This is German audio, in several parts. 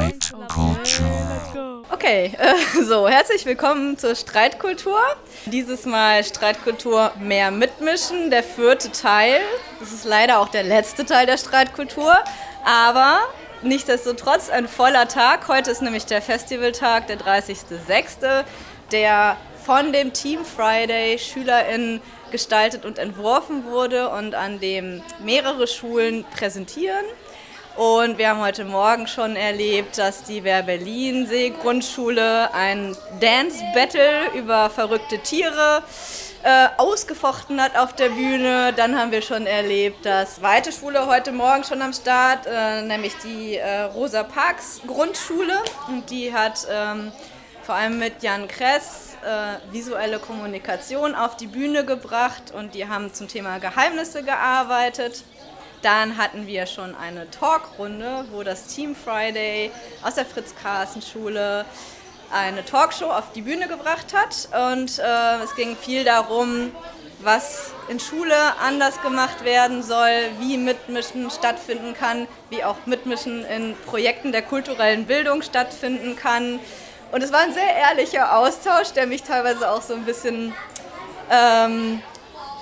Streitkultur. Okay, äh, so, herzlich willkommen zur Streitkultur. Dieses Mal Streitkultur mehr mitmischen, der vierte Teil. Das ist leider auch der letzte Teil der Streitkultur, aber nichtsdestotrotz ein voller Tag. Heute ist nämlich der Festivaltag, der 30.06., der von dem Team Friday SchülerInnen gestaltet und entworfen wurde und an dem mehrere Schulen präsentieren. Und wir haben heute Morgen schon erlebt, dass die Wer Berlin ein Dance Battle über verrückte Tiere äh, ausgefochten hat auf der Bühne. Dann haben wir schon erlebt, dass Weite Schule heute Morgen schon am Start, äh, nämlich die äh, Rosa Parks Grundschule. Und die hat ähm, vor allem mit Jan Kress äh, visuelle Kommunikation auf die Bühne gebracht und die haben zum Thema Geheimnisse gearbeitet. Dann hatten wir schon eine Talkrunde, wo das Team Friday aus der Fritz-Carsten-Schule eine Talkshow auf die Bühne gebracht hat. Und äh, es ging viel darum, was in Schule anders gemacht werden soll, wie Mitmischen stattfinden kann, wie auch Mitmischen in Projekten der kulturellen Bildung stattfinden kann. Und es war ein sehr ehrlicher Austausch, der mich teilweise auch so ein bisschen ähm,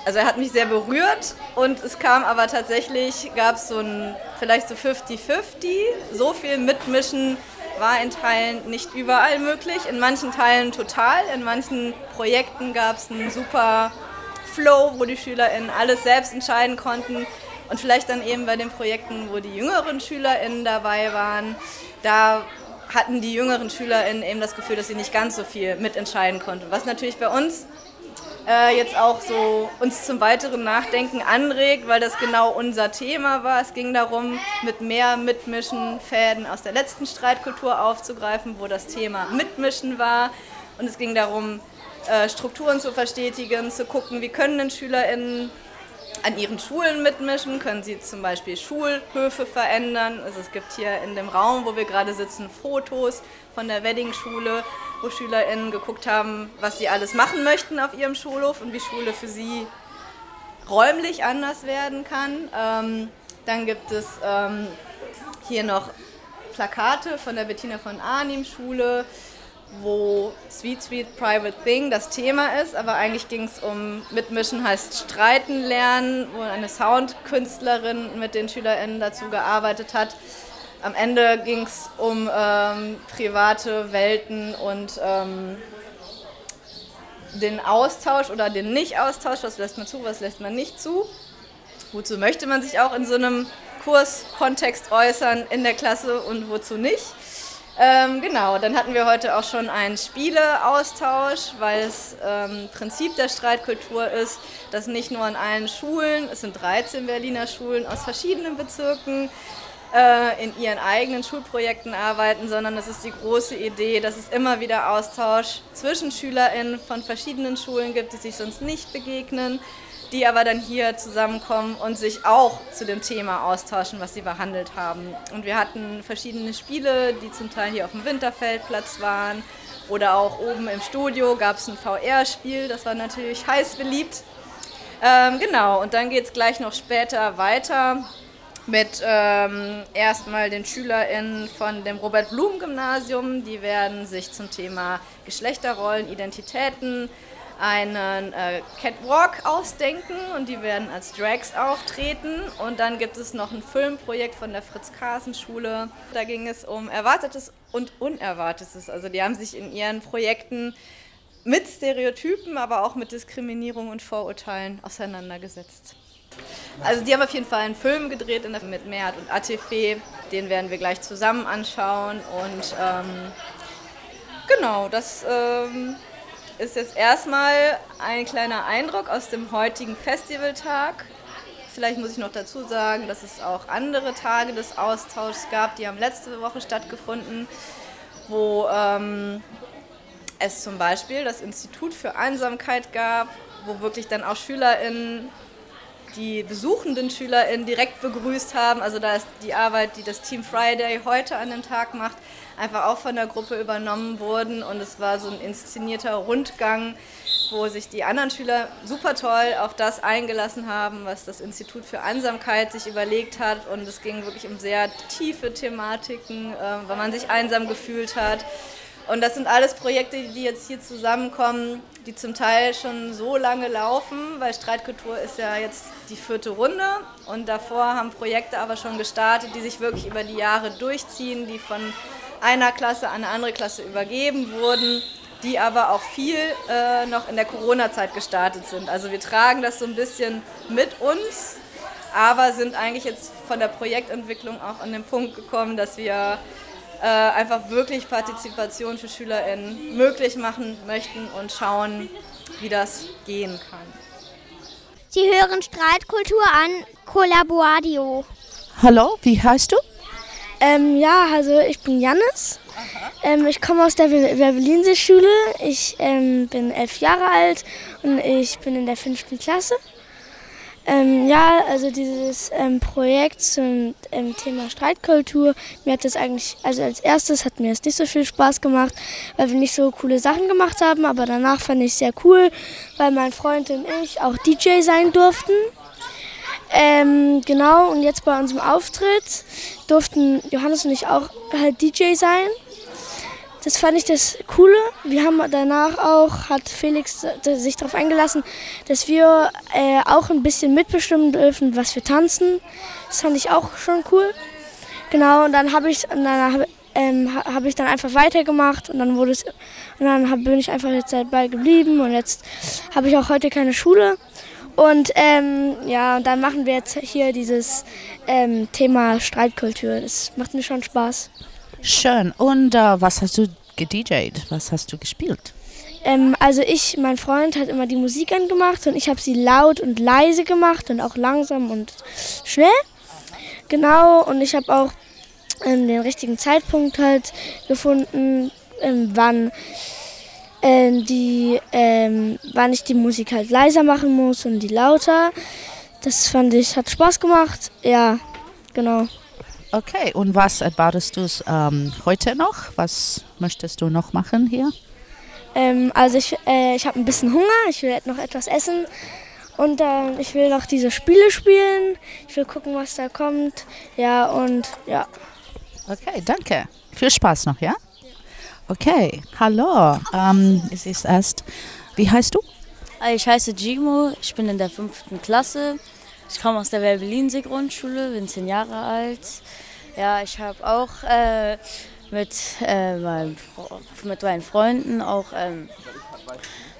also er hat mich sehr berührt und es kam aber tatsächlich, gab es so ein, vielleicht so 50-50. So viel Mitmischen war in Teilen nicht überall möglich, in manchen Teilen total, in manchen Projekten gab es einen super Flow, wo die SchülerInnen alles selbst entscheiden konnten. Und vielleicht dann eben bei den Projekten, wo die jüngeren SchülerInnen dabei waren, da hatten die jüngeren SchülerInnen eben das Gefühl, dass sie nicht ganz so viel mitentscheiden konnten. Was natürlich bei uns äh, jetzt auch so uns zum weiteren Nachdenken anregt, weil das genau unser Thema war. Es ging darum, mit mehr Mitmischen Fäden aus der letzten Streitkultur aufzugreifen, wo das Thema Mitmischen war. Und es ging darum, äh, Strukturen zu verstetigen, zu gucken, wie können denn SchülerInnen an ihren Schulen mitmischen, können sie zum Beispiel Schulhöfe verändern. Also es gibt hier in dem Raum, wo wir gerade sitzen, Fotos von der Wedding-Schule, wo SchülerInnen geguckt haben, was sie alles machen möchten auf ihrem Schulhof und wie Schule für sie räumlich anders werden kann. Ähm, dann gibt es ähm, hier noch Plakate von der Bettina von Arnim Schule, wo Sweet Sweet Private Thing das Thema ist, aber eigentlich ging es um Mitmischen heißt Streiten lernen, wo eine Soundkünstlerin mit den SchülerInnen dazu gearbeitet hat. Am Ende ging es um ähm, private Welten und ähm, den Austausch oder den Nicht-Austausch, was lässt man zu, was lässt man nicht zu. Wozu möchte man sich auch in so einem Kurskontext äußern in der Klasse und wozu nicht. Ähm, genau, dann hatten wir heute auch schon einen Spieleaustausch, weil es ähm, Prinzip der Streitkultur ist, dass nicht nur an allen Schulen, es sind 13 Berliner Schulen aus verschiedenen Bezirken, äh, in ihren eigenen Schulprojekten arbeiten, sondern es ist die große Idee, dass es immer wieder Austausch zwischen SchülerInnen von verschiedenen Schulen gibt, die sich sonst nicht begegnen die aber dann hier zusammenkommen und sich auch zu dem Thema austauschen, was sie behandelt haben. Und wir hatten verschiedene Spiele, die zum Teil hier auf dem Winterfeldplatz waren oder auch oben im Studio gab es ein VR-Spiel, das war natürlich heiß beliebt. Ähm, genau, und dann geht es gleich noch später weiter mit ähm, erstmal den SchülerInnen von dem Robert-Blum-Gymnasium. Die werden sich zum Thema Geschlechterrollen, Identitäten einen äh, Catwalk ausdenken und die werden als Drags auftreten. Und dann gibt es noch ein Filmprojekt von der Fritz-Carsen-Schule. Da ging es um Erwartetes und Unerwartetes. Also die haben sich in ihren Projekten mit Stereotypen, aber auch mit Diskriminierung und Vorurteilen auseinandergesetzt. Also die haben auf jeden Fall einen Film gedreht mit Mehrhat und Atife. Den werden wir gleich zusammen anschauen. Und ähm, genau, das ähm, ist jetzt erstmal ein kleiner Eindruck aus dem heutigen Festivaltag. Vielleicht muss ich noch dazu sagen, dass es auch andere Tage des Austauschs gab, die haben letzte Woche stattgefunden, wo ähm, es zum Beispiel das Institut für Einsamkeit gab, wo wirklich dann auch SchülerInnen die besuchenden SchülerInnen direkt begrüßt haben. Also da ist die Arbeit, die das Team Friday heute an dem Tag macht, einfach auch von der Gruppe übernommen worden und es war so ein inszenierter Rundgang wo sich die anderen Schüler super toll auf das eingelassen haben, was das Institut für Einsamkeit sich überlegt hat. Und es ging wirklich um sehr tiefe Thematiken, äh, weil man sich einsam gefühlt hat. Und das sind alles Projekte, die jetzt hier zusammenkommen, die zum Teil schon so lange laufen, weil Streitkultur ist ja jetzt die vierte Runde und davor haben Projekte aber schon gestartet, die sich wirklich über die Jahre durchziehen, die von einer Klasse an eine andere Klasse übergeben wurden, die aber auch viel äh, noch in der Corona-Zeit gestartet sind. Also wir tragen das so ein bisschen mit uns, aber sind eigentlich jetzt von der Projektentwicklung auch an den Punkt gekommen, dass wir äh, einfach wirklich Partizipation für SchülerInnen möglich machen möchten und schauen, wie das gehen kann. Sie hören Streitkultur an Collaboradio. Hallo, wie heißt du? Ähm, ja, also ich bin Jannis. Ähm, ich komme aus der Werbelinsee-Schule. Ich ähm, bin elf Jahre alt und ich bin in der fünften Klasse. Ähm, ja, also dieses ähm, Projekt zum ähm, Thema Streitkultur, mir hat das eigentlich, also als erstes hat mir das nicht so viel Spaß gemacht, weil wir nicht so coole Sachen gemacht haben, aber danach fand ich es sehr cool, weil mein Freund und ich auch DJ sein durften. Ähm, genau, und jetzt bei unserem Auftritt durften Johannes und ich auch halt DJ sein. Das fand ich das Coole. Wir haben danach auch, hat Felix sich darauf eingelassen, dass wir äh, auch ein bisschen mitbestimmen dürfen, was wir tanzen. Das fand ich auch schon cool. Genau, und dann habe ich, dann hab, ähm, hab ich dann einfach weitergemacht und dann wurde es, und dann hab, bin ich einfach jetzt dabei geblieben und jetzt habe ich auch heute keine Schule. Und ähm, ja, und dann machen wir jetzt hier dieses ähm, Thema Streitkultur. Das macht mir schon Spaß. Schön. Und äh, was hast du gedjed? Was hast du gespielt? Ähm, also ich, mein Freund hat immer die Musik angemacht und ich habe sie laut und leise gemacht und auch langsam und schnell. Genau, und ich habe auch ähm, den richtigen Zeitpunkt halt gefunden, ähm, wann, ähm, die, ähm, wann ich die Musik halt leiser machen muss und die lauter. Das fand ich, hat Spaß gemacht. Ja, genau. Okay, und was erwartest du ähm, heute noch? Was möchtest du noch machen hier? Ähm, also ich, äh, ich habe ein bisschen Hunger, ich will noch etwas essen und äh, ich will noch diese Spiele spielen. Ich will gucken, was da kommt. Ja, und ja. Okay, danke. Viel Spaß noch, ja? Okay, hallo. Ähm, es ist erst, wie heißt du? Ich heiße Gimo, ich bin in der fünften Klasse. Ich komme aus der Werbelinsee Grundschule, bin zehn Jahre alt. Ja, ich habe auch äh, mit, äh, meinem, mit meinen Freunden auch ähm,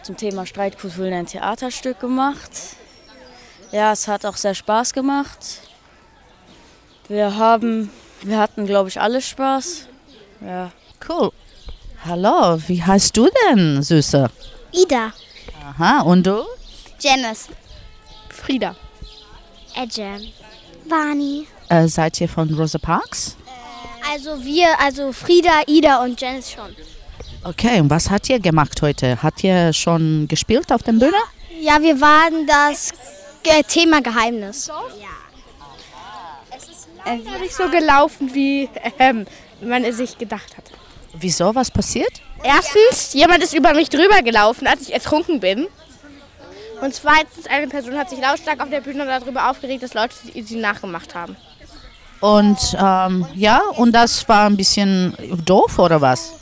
zum Thema Streitkultur ein Theaterstück gemacht. Ja, es hat auch sehr Spaß gemacht. Wir haben, wir hatten, glaube ich, alle Spaß. Ja. Cool. Hallo, wie heißt du denn, Süße? Ida. Aha, und du? Janice. Frieda. Ejem. Vani. Äh, seid ihr von Rosa Parks? Also wir, also Frieda, Ida und Janice schon. Okay, und was habt ihr gemacht heute? Habt ihr schon gespielt auf der Bühne? Ja, wir waren das Ge Thema Geheimnis. Es ist nicht so gelaufen, wie ähm, man es sich gedacht hat. Wieso, was passiert? Erstens, jemand ist über mich drüber gelaufen, als ich ertrunken bin. Und zweitens, eine Person hat sich lautstark auf der Bühne darüber aufgeregt, dass Leute sie, nachgemacht haben. Und ähm, ja, und das war ein bisschen doof oder was?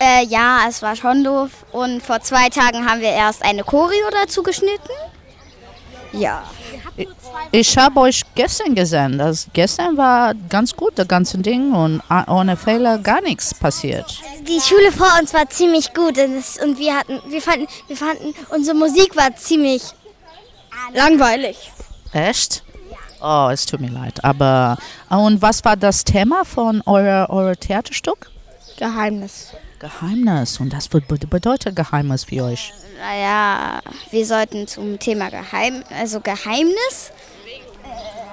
Äh, ja, es war schon doof. Und vor zwei Tagen haben wir erst eine Choreo dazu geschnitten. Ja. Ich habe euch gestern gesehen. Das gestern war ganz gut, das ganze Ding und ohne Fehler gar nichts passiert. Die Schule vor uns war ziemlich gut und, wir hatten, wir fanden, wir fanden, unsere Musik war ziemlich Langweilig. Echt? Oh, es tut mir leid. Aber und was war das Thema von euer, euer Theaterstück? Geheimnis. Geheimnis. Und das be- bedeutet Geheimnis für euch. Naja, wir sollten zum Thema Geheim, also Geheimnis.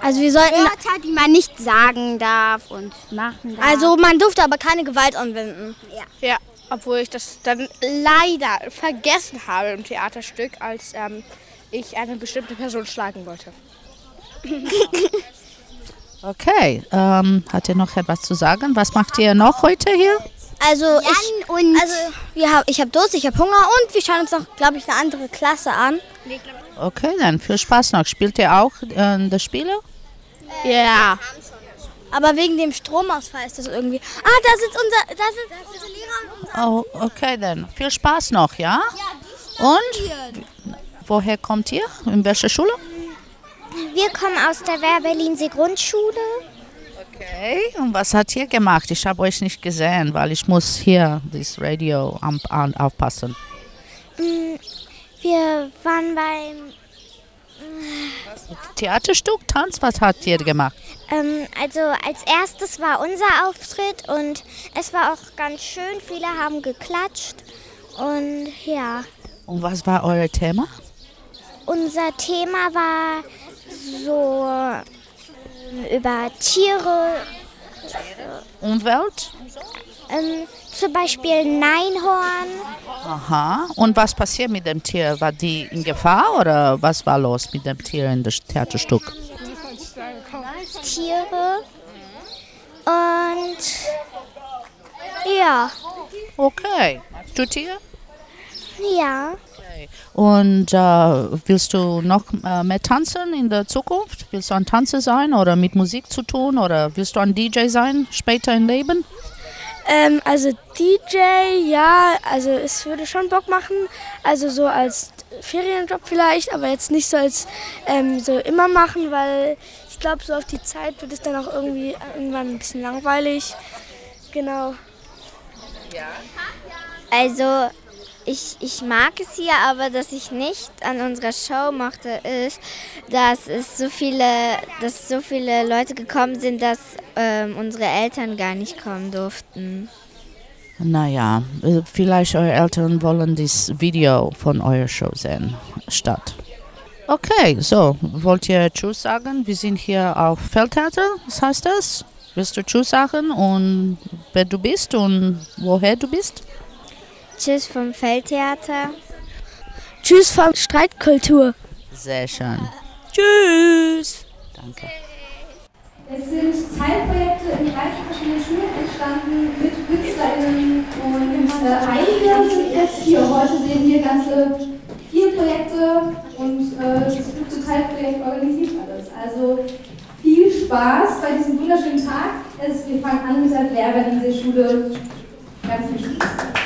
Also wir sollten Wörter, die man nicht sagen darf und machen darf. Also man durfte aber keine Gewalt anwenden. Ja. Ja, obwohl ich das dann leider vergessen habe im Theaterstück, als ähm, ich eine bestimmte Person schlagen wollte. Okay. Ähm, hat ihr noch etwas zu sagen? Was macht ihr noch heute hier? Also ich, und also wir hab, ich habe Durst, ich habe Hunger und wir schauen uns noch, glaube ich, eine andere Klasse an. Okay, dann viel Spaß noch. Spielt ihr auch äh, das Spiele? Ja. Aber wegen dem Stromausfall ist das irgendwie. Ah, da sitzt unser, da sitzt unser Lehrer und Oh, unser. okay, dann viel Spaß noch, ja? Und woher kommt ihr? In welcher Schule? Wir kommen aus der Werberlinsee Grundschule. Okay, und was hat ihr gemacht? Ich habe euch nicht gesehen, weil ich muss hier das Radio am, an, aufpassen. Wir waren beim, Theaterstück, Tanz, was habt ihr gemacht? ähm, also als erstes war unser Auftritt und es war auch ganz schön. Viele haben geklatscht und ja. Und was war euer Thema? Unser Thema war so über Tiere, Umwelt? ähm, zum Beispiel Neinhorn. Aha. Und was passiert mit dem Tier? War die in Gefahr oder was war los mit dem Tier in das Theaterstück? Tiere. Und ja, Okay. Du Tier? ja. Und äh, willst du noch äh, mehr tanzen in der Zukunft? Willst du ein Tanzer sein oder mit Musik zu tun oder willst du ein DJ sein später im Leben? Ähm, also DJ, ja, also es würde schon Bock machen. Also so als Ferienjob vielleicht, aber jetzt nicht so als ähm, so immer machen, weil ich glaube, so auf die Zeit wird es dann auch irgendwie irgendwann ein bisschen langweilig. Genau. Also ich, ich mag es hier, aber dass ich nicht an unserer Show mochte, ist, dass es so viele, dass so viele Leute gekommen sind, dass ähm, unsere Eltern gar nicht kommen durften. Naja, äh, vielleicht eure Eltern wollen das Video von eurer Show sehen statt. Okay, so, wollt ihr Tschüss sagen? Wir sind hier auf Feldtheater, was heißt das? Willst du Tschüss sagen und wer du bist und woher du bist? Tschüss vom Feldtheater. Tschüss von Streitkultur. Sehr schön. Tschüss. Danke. Es sind Teilprojekte in 30 verschiedenen Schulen entstanden mit KünstlerInnen und äh, einige sind jetzt hier. Heute sehen wir ganze vier Projekte und äh, das fünfte Teilprojekt organisiert alles. Also viel Spaß bei diesem wunderschönen Tag. Es, wir fangen an mit der Werber-Schule. Ganz viel Spaß.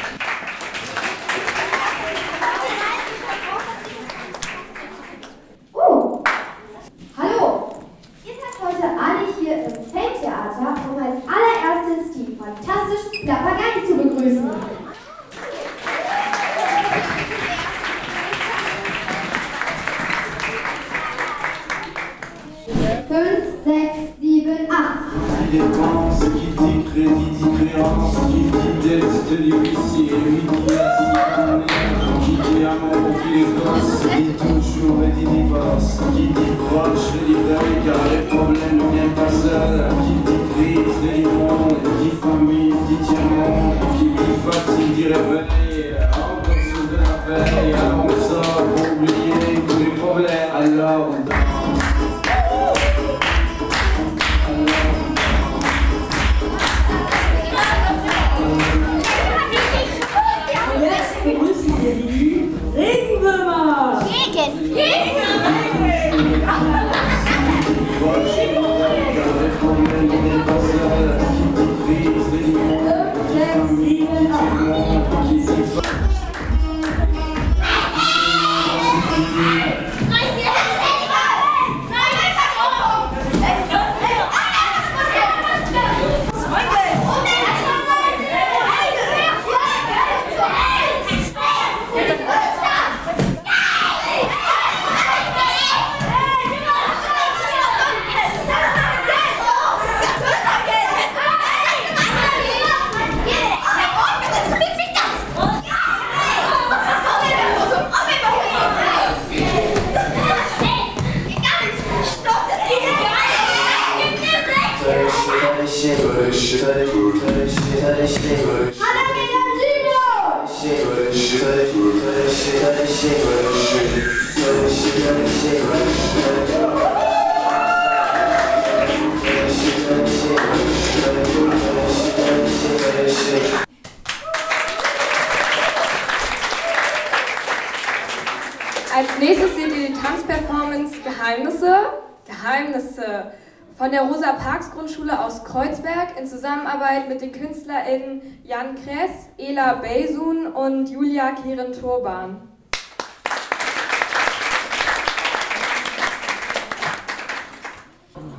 Zusammenarbeit mit den KünstlerInnen Jan Kress, Ela Beysun und Julia Kieren-Turban.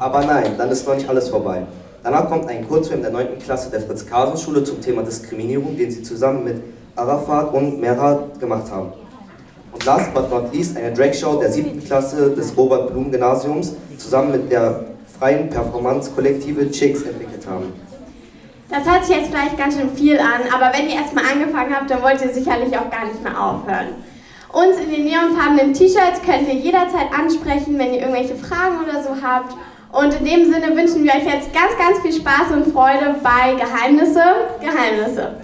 Aber nein, dann ist noch nicht alles vorbei. Danach kommt ein Kurzfilm der 9. Klasse der Fritz-Karsen-Schule zum Thema Diskriminierung, den sie zusammen mit Arafat und Merat gemacht haben. Und last but not least eine Drag-Show der 7. Klasse des Robert-Blum-Gymnasiums zusammen mit der freien Performance-Kollektive Chicks entwickelt haben. Das hört sich jetzt vielleicht ganz schön viel an, aber wenn ihr erstmal angefangen habt, dann wollt ihr sicherlich auch gar nicht mehr aufhören. Uns in den neonfarbenen T-Shirts könnt ihr jederzeit ansprechen, wenn ihr irgendwelche Fragen oder so habt. Und in dem Sinne wünschen wir euch jetzt ganz, ganz viel Spaß und Freude bei Geheimnisse, Geheimnisse.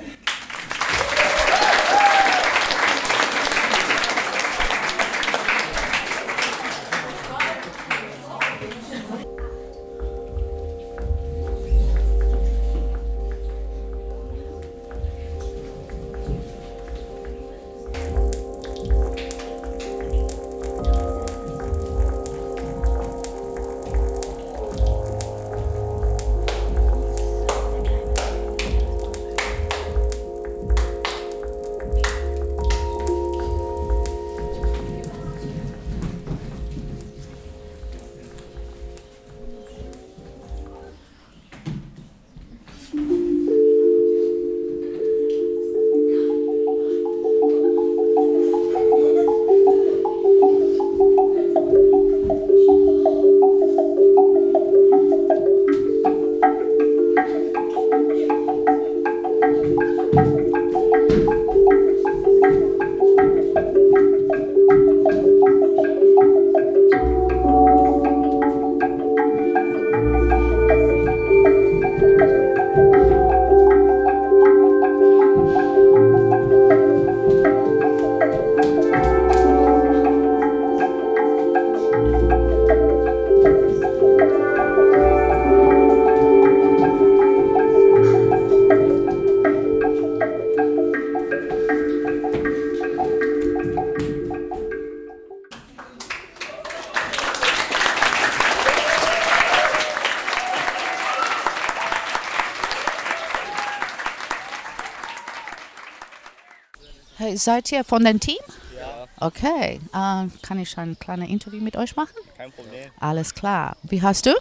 Seid ihr von dem Team? Ja. Okay. Äh, kann ich ein kleines Interview mit euch machen? Kein Problem. Alles klar. Wie heißt du?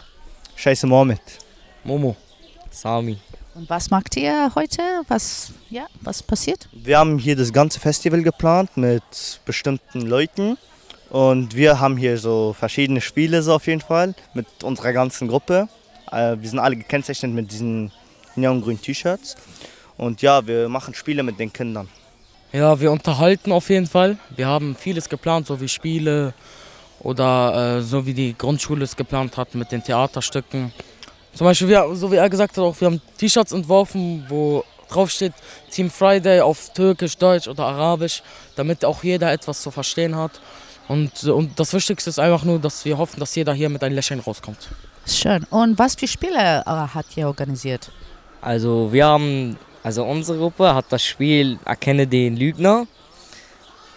Scheiße Mohammed. Momo. Sami. Und was macht ihr heute? Was, ja, was passiert? Wir haben hier das ganze Festival geplant mit bestimmten Leuten. Und wir haben hier so verschiedene Spiele so auf jeden Fall mit unserer ganzen Gruppe. Äh, wir sind alle gekennzeichnet mit diesen neongrünen T-Shirts. Und ja, wir machen Spiele mit den Kindern. Ja, wir unterhalten auf jeden Fall. Wir haben vieles geplant, so wie Spiele oder äh, so wie die Grundschule es geplant hat mit den Theaterstücken. Zum Beispiel, wir, so wie er gesagt hat, auch wir haben T-Shirts entworfen, wo drauf steht Team Friday auf Türkisch, Deutsch oder Arabisch, damit auch jeder etwas zu verstehen hat. Und, und das Wichtigste ist einfach nur, dass wir hoffen, dass jeder hier mit einem Lächeln rauskommt. Schön. Und was für Spiele äh, hat ihr organisiert? Also wir haben also unsere Gruppe hat das Spiel Erkenne den Lügner.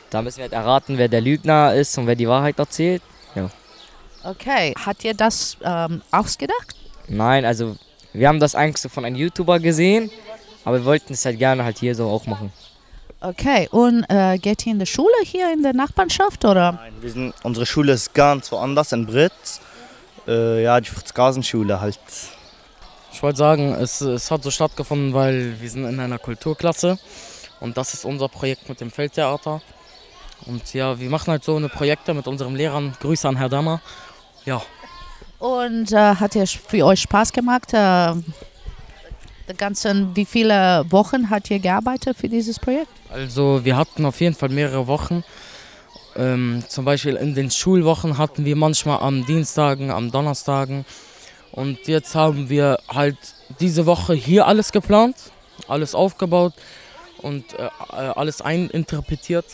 Da müssen wir halt erraten, wer der Lügner ist und wer die Wahrheit erzählt. Ja. Okay, hat ihr das ähm, ausgedacht? Nein, also wir haben das eigentlich so von einem YouTuber gesehen, aber wir wollten es halt gerne halt hier so auch machen. Okay, und äh, geht ihr in der Schule hier in der Nachbarschaft oder? Nein, wir sind, unsere Schule ist ganz woanders in Britz. Äh, ja, die Fritz-Gasen-Schule halt. Ich wollte sagen, es, es hat so stattgefunden, weil wir sind in einer Kulturklasse und das ist unser Projekt mit dem Feldtheater. Und ja, wir machen halt so eine Projekte mit unseren Lehrern. Grüße an Herr Dammer. Ja. Und äh, hat es für euch Spaß gemacht? Äh, die ganzen, wie viele Wochen hat ihr gearbeitet für dieses Projekt? Also wir hatten auf jeden Fall mehrere Wochen. Ähm, zum Beispiel in den Schulwochen hatten wir manchmal am Dienstagen, am Donnerstagen und jetzt haben wir halt diese Woche hier alles geplant, alles aufgebaut und äh, alles eininterpretiert.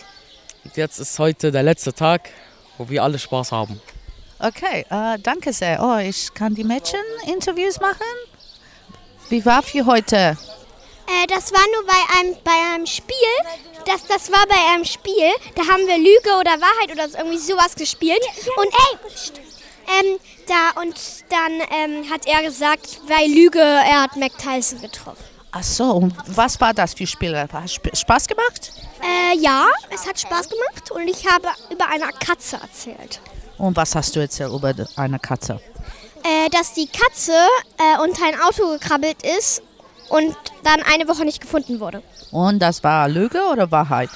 Und jetzt ist heute der letzte Tag, wo wir alle Spaß haben. Okay, äh, danke sehr. Oh, ich kann die Mädchen Interviews machen. Wie war für heute? Äh, Äh, das war nur bei einem, bei einem Spiel. Das, das war bei einem Spiel. Da haben wir Lüge oder Wahrheit oder so- irgendwie sowas gespielt. Und ey, ähm, da und dann ähm, hat er gesagt, bei Lüge, er hat Mac Tyson getroffen. Ach so, und was war das für Spiel? Hat Sp- Spaß gemacht? Äh, ja, es hat Spaß gemacht und ich habe über eine Katze erzählt. Und was hast du erzählt über eine Katze? Äh, dass die Katze äh, unter ein Auto gekrabbelt ist und dann eine Woche nicht gefunden wurde. Und das war Lüge oder Wahrheit?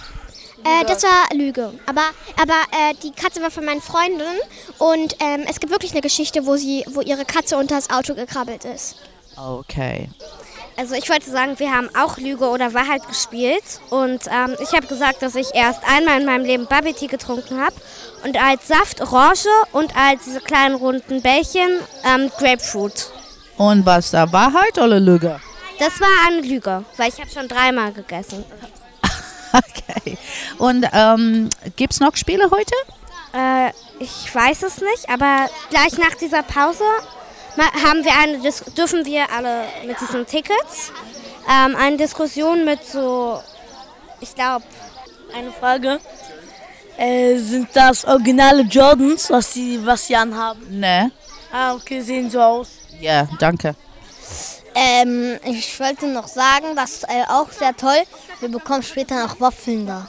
Äh, das war Lüge. Aber, aber äh, die Katze war von meinen Freundinnen und ähm, es gibt wirklich eine Geschichte, wo, sie, wo ihre Katze unter das Auto gekrabbelt ist. Okay. Also ich wollte sagen, wir haben auch Lüge oder Wahrheit gespielt und ähm, ich habe gesagt, dass ich erst einmal in meinem Leben Bubble Tea getrunken habe und als Saft Orange und als diese kleinen runden Bällchen ähm, Grapefruit. Und was da Wahrheit oder Lüge? Das war eine Lüge, weil ich habe schon dreimal gegessen. Okay. Und ähm, gibt es noch Spiele heute? Äh, ich weiß es nicht, aber gleich nach dieser Pause ma- haben wir eine Dis dürfen wir alle mit diesen Tickets ähm, eine Diskussion mit so, ich glaube, Eine Frage. Äh, sind das originale Jordans, was sie, was sie anhaben? Ne. Ah, okay, sehen so aus. Ja, danke. Ähm, ich wollte noch sagen, das ist äh, auch sehr toll. Wir bekommen später noch Waffeln da.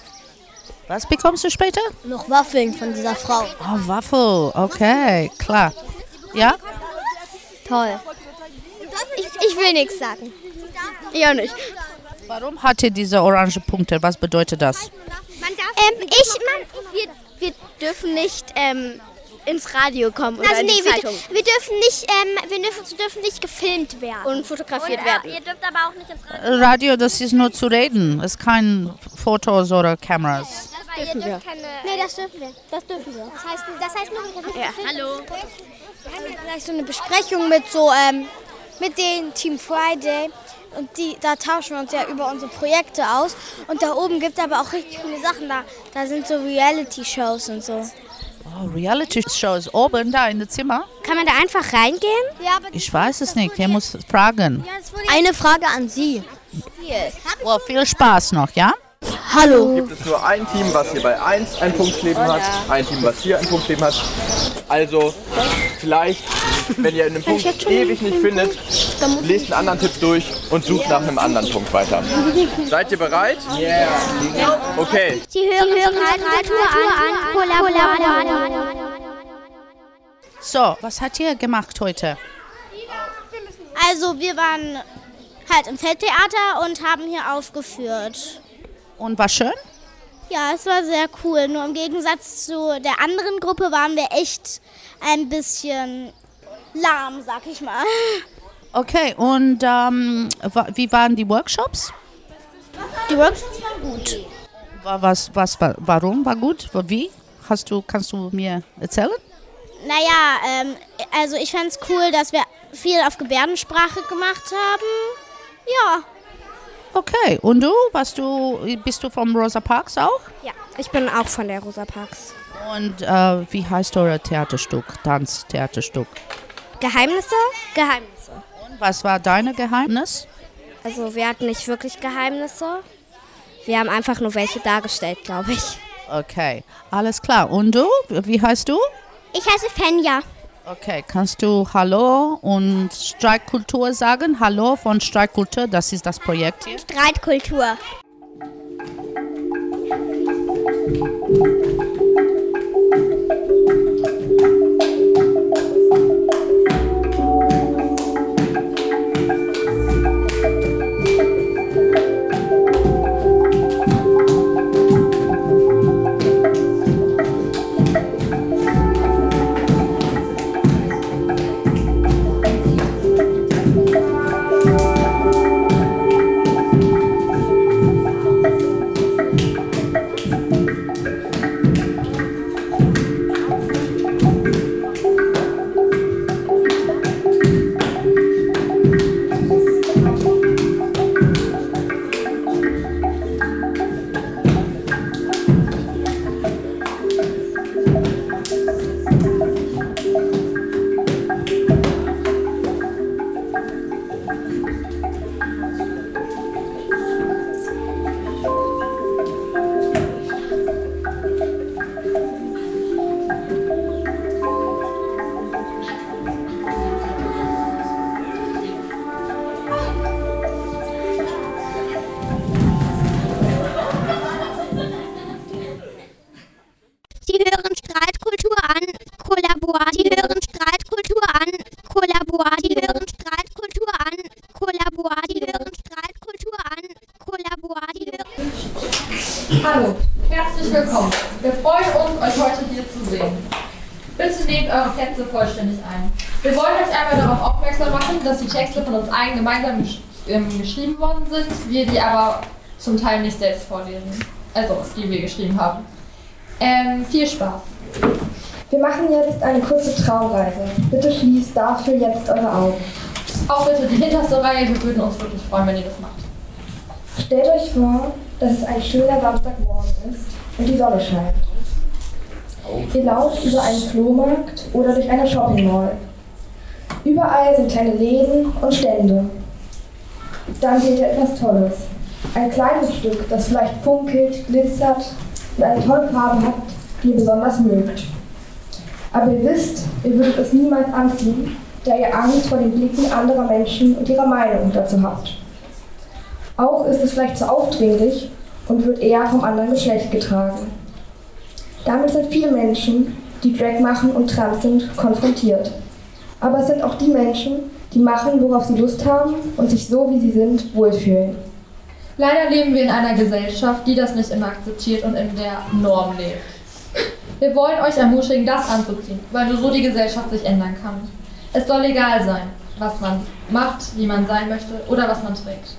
Was bekommst du später? Noch Waffeln von dieser Frau. Oh, Waffel. Okay, klar. Ja? Toll. Ich, ich will nichts sagen. Ich auch nicht. Warum hat ihr diese orange Punkte? Was bedeutet das? Ähm, ich, man, wir, wir dürfen nicht ähm, ins Radio kommen oder also in nee, die wir, Zeitung. dür- wir dürfen nicht, ähm, wir dürfen, dürfen nicht gefilmt werden. Und fotografiert Und, werden. äh, Ihr dürft aber auch nicht ins Radio. Radio, das ist nur zu reden. Es ist kein Fotos oder Kameras. Das dürfen wir. Nee, das dürfen wir. Das dürfen wir. Das heißt, das heißt nur, wir dürfen Ja, hallo. Wir haben ja gleich so eine Besprechung mit so, ähm, mit den Team Friday. Und die, da tauschen wir uns ja über unsere Projekte aus. Und da oben gibt es aber auch richtig coole Sachen. Da, da sind so Reality-Shows und so. Oh, Reality-Shows oben da in das Zimmer? Kann man da einfach reingehen? Ja, aber Ich weiß es nicht. Ihr muss fragen. Eine Frage an Sie. Oh, viel Spaß noch, ja? Hallo. Gibt es nur ein Team, was hier bei 1 einen Punkt kleben hat, ein Team, was hier einen Punkt kleben hat. Also vielleicht, wenn ihr einen Punkt ewig nicht findet, lest einen anderen Tipp durch und sucht nach einem anderen Punkt weiter. Seid ihr bereit? Yeah. Okay. Sie hören, Sie hören Radio an. So, was hat ihr gemacht heute? Also wir waren halt im Feldtheater und haben hier aufgeführt. Und war schön? Ja, es war sehr cool. Nur im Gegensatz zu der anderen Gruppe waren wir echt ein bisschen lahm, sag ich mal. Okay, und ähm, wie waren die Workshops? Die Workshops waren gut. Wa- Was, was, wa- warum war gut? Wie? Hast du, kannst du mir erzählen? Naja, ähm, also ich fand es cool, dass wir viel auf Gebärdensprache gemacht haben. Ja. Okay, und du? Warst du, bist du vom Rosa Parks auch? Ja, ich bin auch von der Rosa Parks. Und äh, wie heißt euer Theaterstück, Tanztheaterstück? Geheimnisse? Geheimnisse. Und was war dein Geheimnis? Also wir hatten nicht wirklich Geheimnisse. Wir haben einfach nur welche dargestellt, glaube ich. Okay, alles klar. Und du? Wie heißt du? Ich heiße Fenja. Okay, kannst du Hallo und Streikkultur sagen? Hallo von Streikkultur, das ist das Projekt hier. Streitkultur. Von uns allen gemeinsam gesch ähm, geschrieben worden sind, wir die aber zum Teil nicht selbst vorlesen. Also, die wir geschrieben haben. Ähm, viel Spaß. Wir machen jetzt eine kurze Traumreise. Bitte schließt dafür jetzt eure Augen. Auch bitte die hinterste Reihe, wir würden uns wirklich freuen, wenn ihr das macht. Stellt euch vor, dass es ein schöner Samstagmorgen ist und die Sonne scheint. Ihr lauft über einen Flohmarkt oder durch eine Shopping Mall. Überall sind kleine Läden und Stände. Dann seht ihr etwas Tolles. Ein Kleidungsstück, das vielleicht funkelt, glitzert und eine tolle Farbe hat, die ihr besonders mögt. Aber ihr wisst, ihr würdet es niemals anziehen, da ihr Angst vor den Blicken anderer Menschen und ihrer Meinung dazu habt. Auch ist es vielleicht zu aufdringlich und wird eher vom anderen Geschlecht getragen. Damit sind viele Menschen, die Drag machen und trans sind, konfrontiert. Aber es sind auch die Menschen, die machen, worauf sie Lust haben und sich so, wie sie sind, wohlfühlen. Leider leben wir in einer Gesellschaft, die das nicht immer akzeptiert und in der Norm lebt. Wir wollen euch ermutigen, das anzuziehen, weil nur so die Gesellschaft sich ändern kann. Es soll egal sein, was man macht, wie man sein möchte oder was man trägt.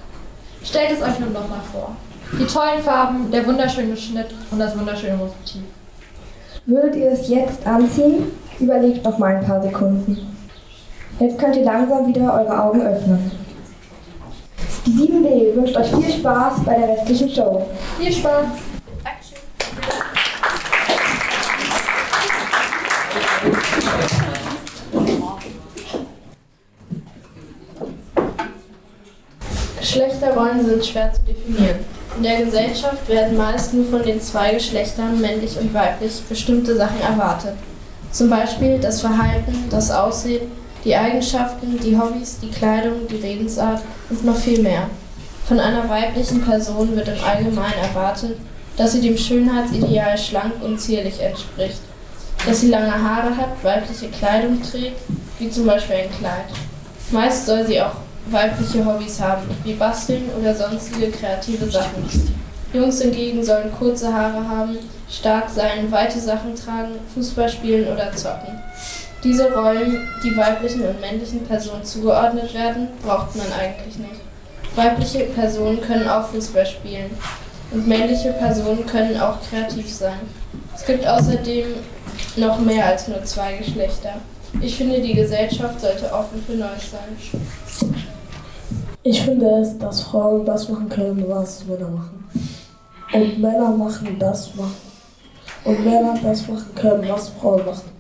Stellt es euch nun noch mal vor. Die tollen Farben, der wunderschöne Schnitt und das wunderschöne Motiv. Würdet ihr es jetzt anziehen? Überlegt noch mal ein paar Sekunden. Jetzt könnt ihr langsam wieder eure Augen öffnen. Die 7B wünscht euch viel Spaß bei der restlichen Show. Viel Spaß! Geschlechterrollen sind schwer zu definieren. In der Gesellschaft werden meist nur von den zwei Geschlechtern, männlich und weiblich, bestimmte Sachen erwartet. Zum Beispiel das Verhalten, das Aussehen, die Eigenschaften, die Hobbys, die Kleidung, die Redensart und noch viel mehr. Von einer weiblichen Person wird im Allgemeinen erwartet, dass sie dem Schönheitsideal schlank und zierlich entspricht, dass sie lange Haare hat, weibliche Kleidung trägt, wie zum Beispiel ein Kleid. Meist soll sie auch weibliche Hobbys haben, wie Basteln oder sonstige kreative Sachen. Jungs hingegen sollen kurze Haare haben, stark sein, weite Sachen tragen, Fußball spielen oder zocken. Diese Rollen, die weiblichen und männlichen Personen zugeordnet werden, braucht man eigentlich nicht. Weibliche Personen können auch Fußball spielen und männliche Personen können auch kreativ sein. Es gibt außerdem noch mehr als nur zwei Geschlechter. Ich finde, die Gesellschaft sollte offen für Neues sein. Ich finde es, dass Frauen das machen können, was Männer machen. Und Männer machen das machen. Und Männer das machen können, was Frauen machen.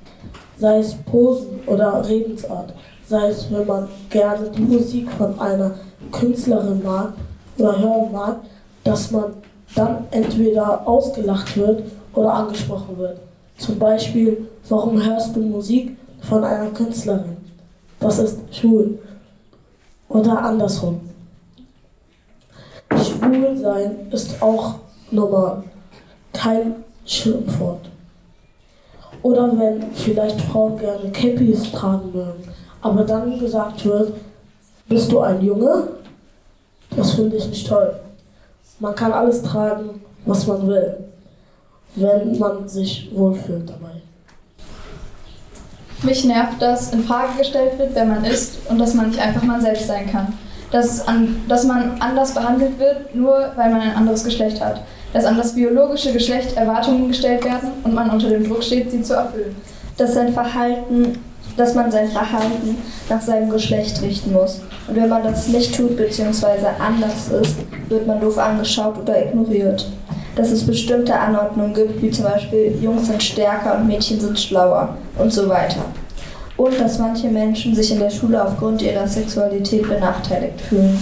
Sei es Posen oder Redensart. Sei es, wenn man gerne die Musik von einer Künstlerin mag oder hören mag, dass man dann entweder ausgelacht wird oder angesprochen wird. Zum Beispiel, warum hörst du Musik von einer Künstlerin? Das ist schwul. Oder andersrum. Schwul sein ist auch normal. Kein Schimpfwort. Oder wenn vielleicht Frauen gerne Cappies tragen mögen, aber dann gesagt wird, bist du ein Junge? Das finde ich nicht toll. Man kann alles tragen, was man will, wenn man sich wohlfühlt dabei. Mich nervt, dass in Frage gestellt wird, wer man ist und dass man nicht einfach man selbst sein kann. Dass, an, dass man anders behandelt wird, nur weil man ein anderes Geschlecht hat. Dass an das biologische Geschlecht Erwartungen gestellt werden und man unter dem Druck steht, sie zu erfüllen. Dass sein Verhalten, dass man sein Verhalten nach seinem Geschlecht richten muss. Und wenn man das nicht tut bzw. anders ist, wird man doof angeschaut oder ignoriert. Dass es bestimmte Anordnungen gibt, wie zum Beispiel Jungs sind stärker und Mädchen sind schlauer und so weiter. Und dass manche Menschen sich in der Schule aufgrund ihrer Sexualität benachteiligt fühlen.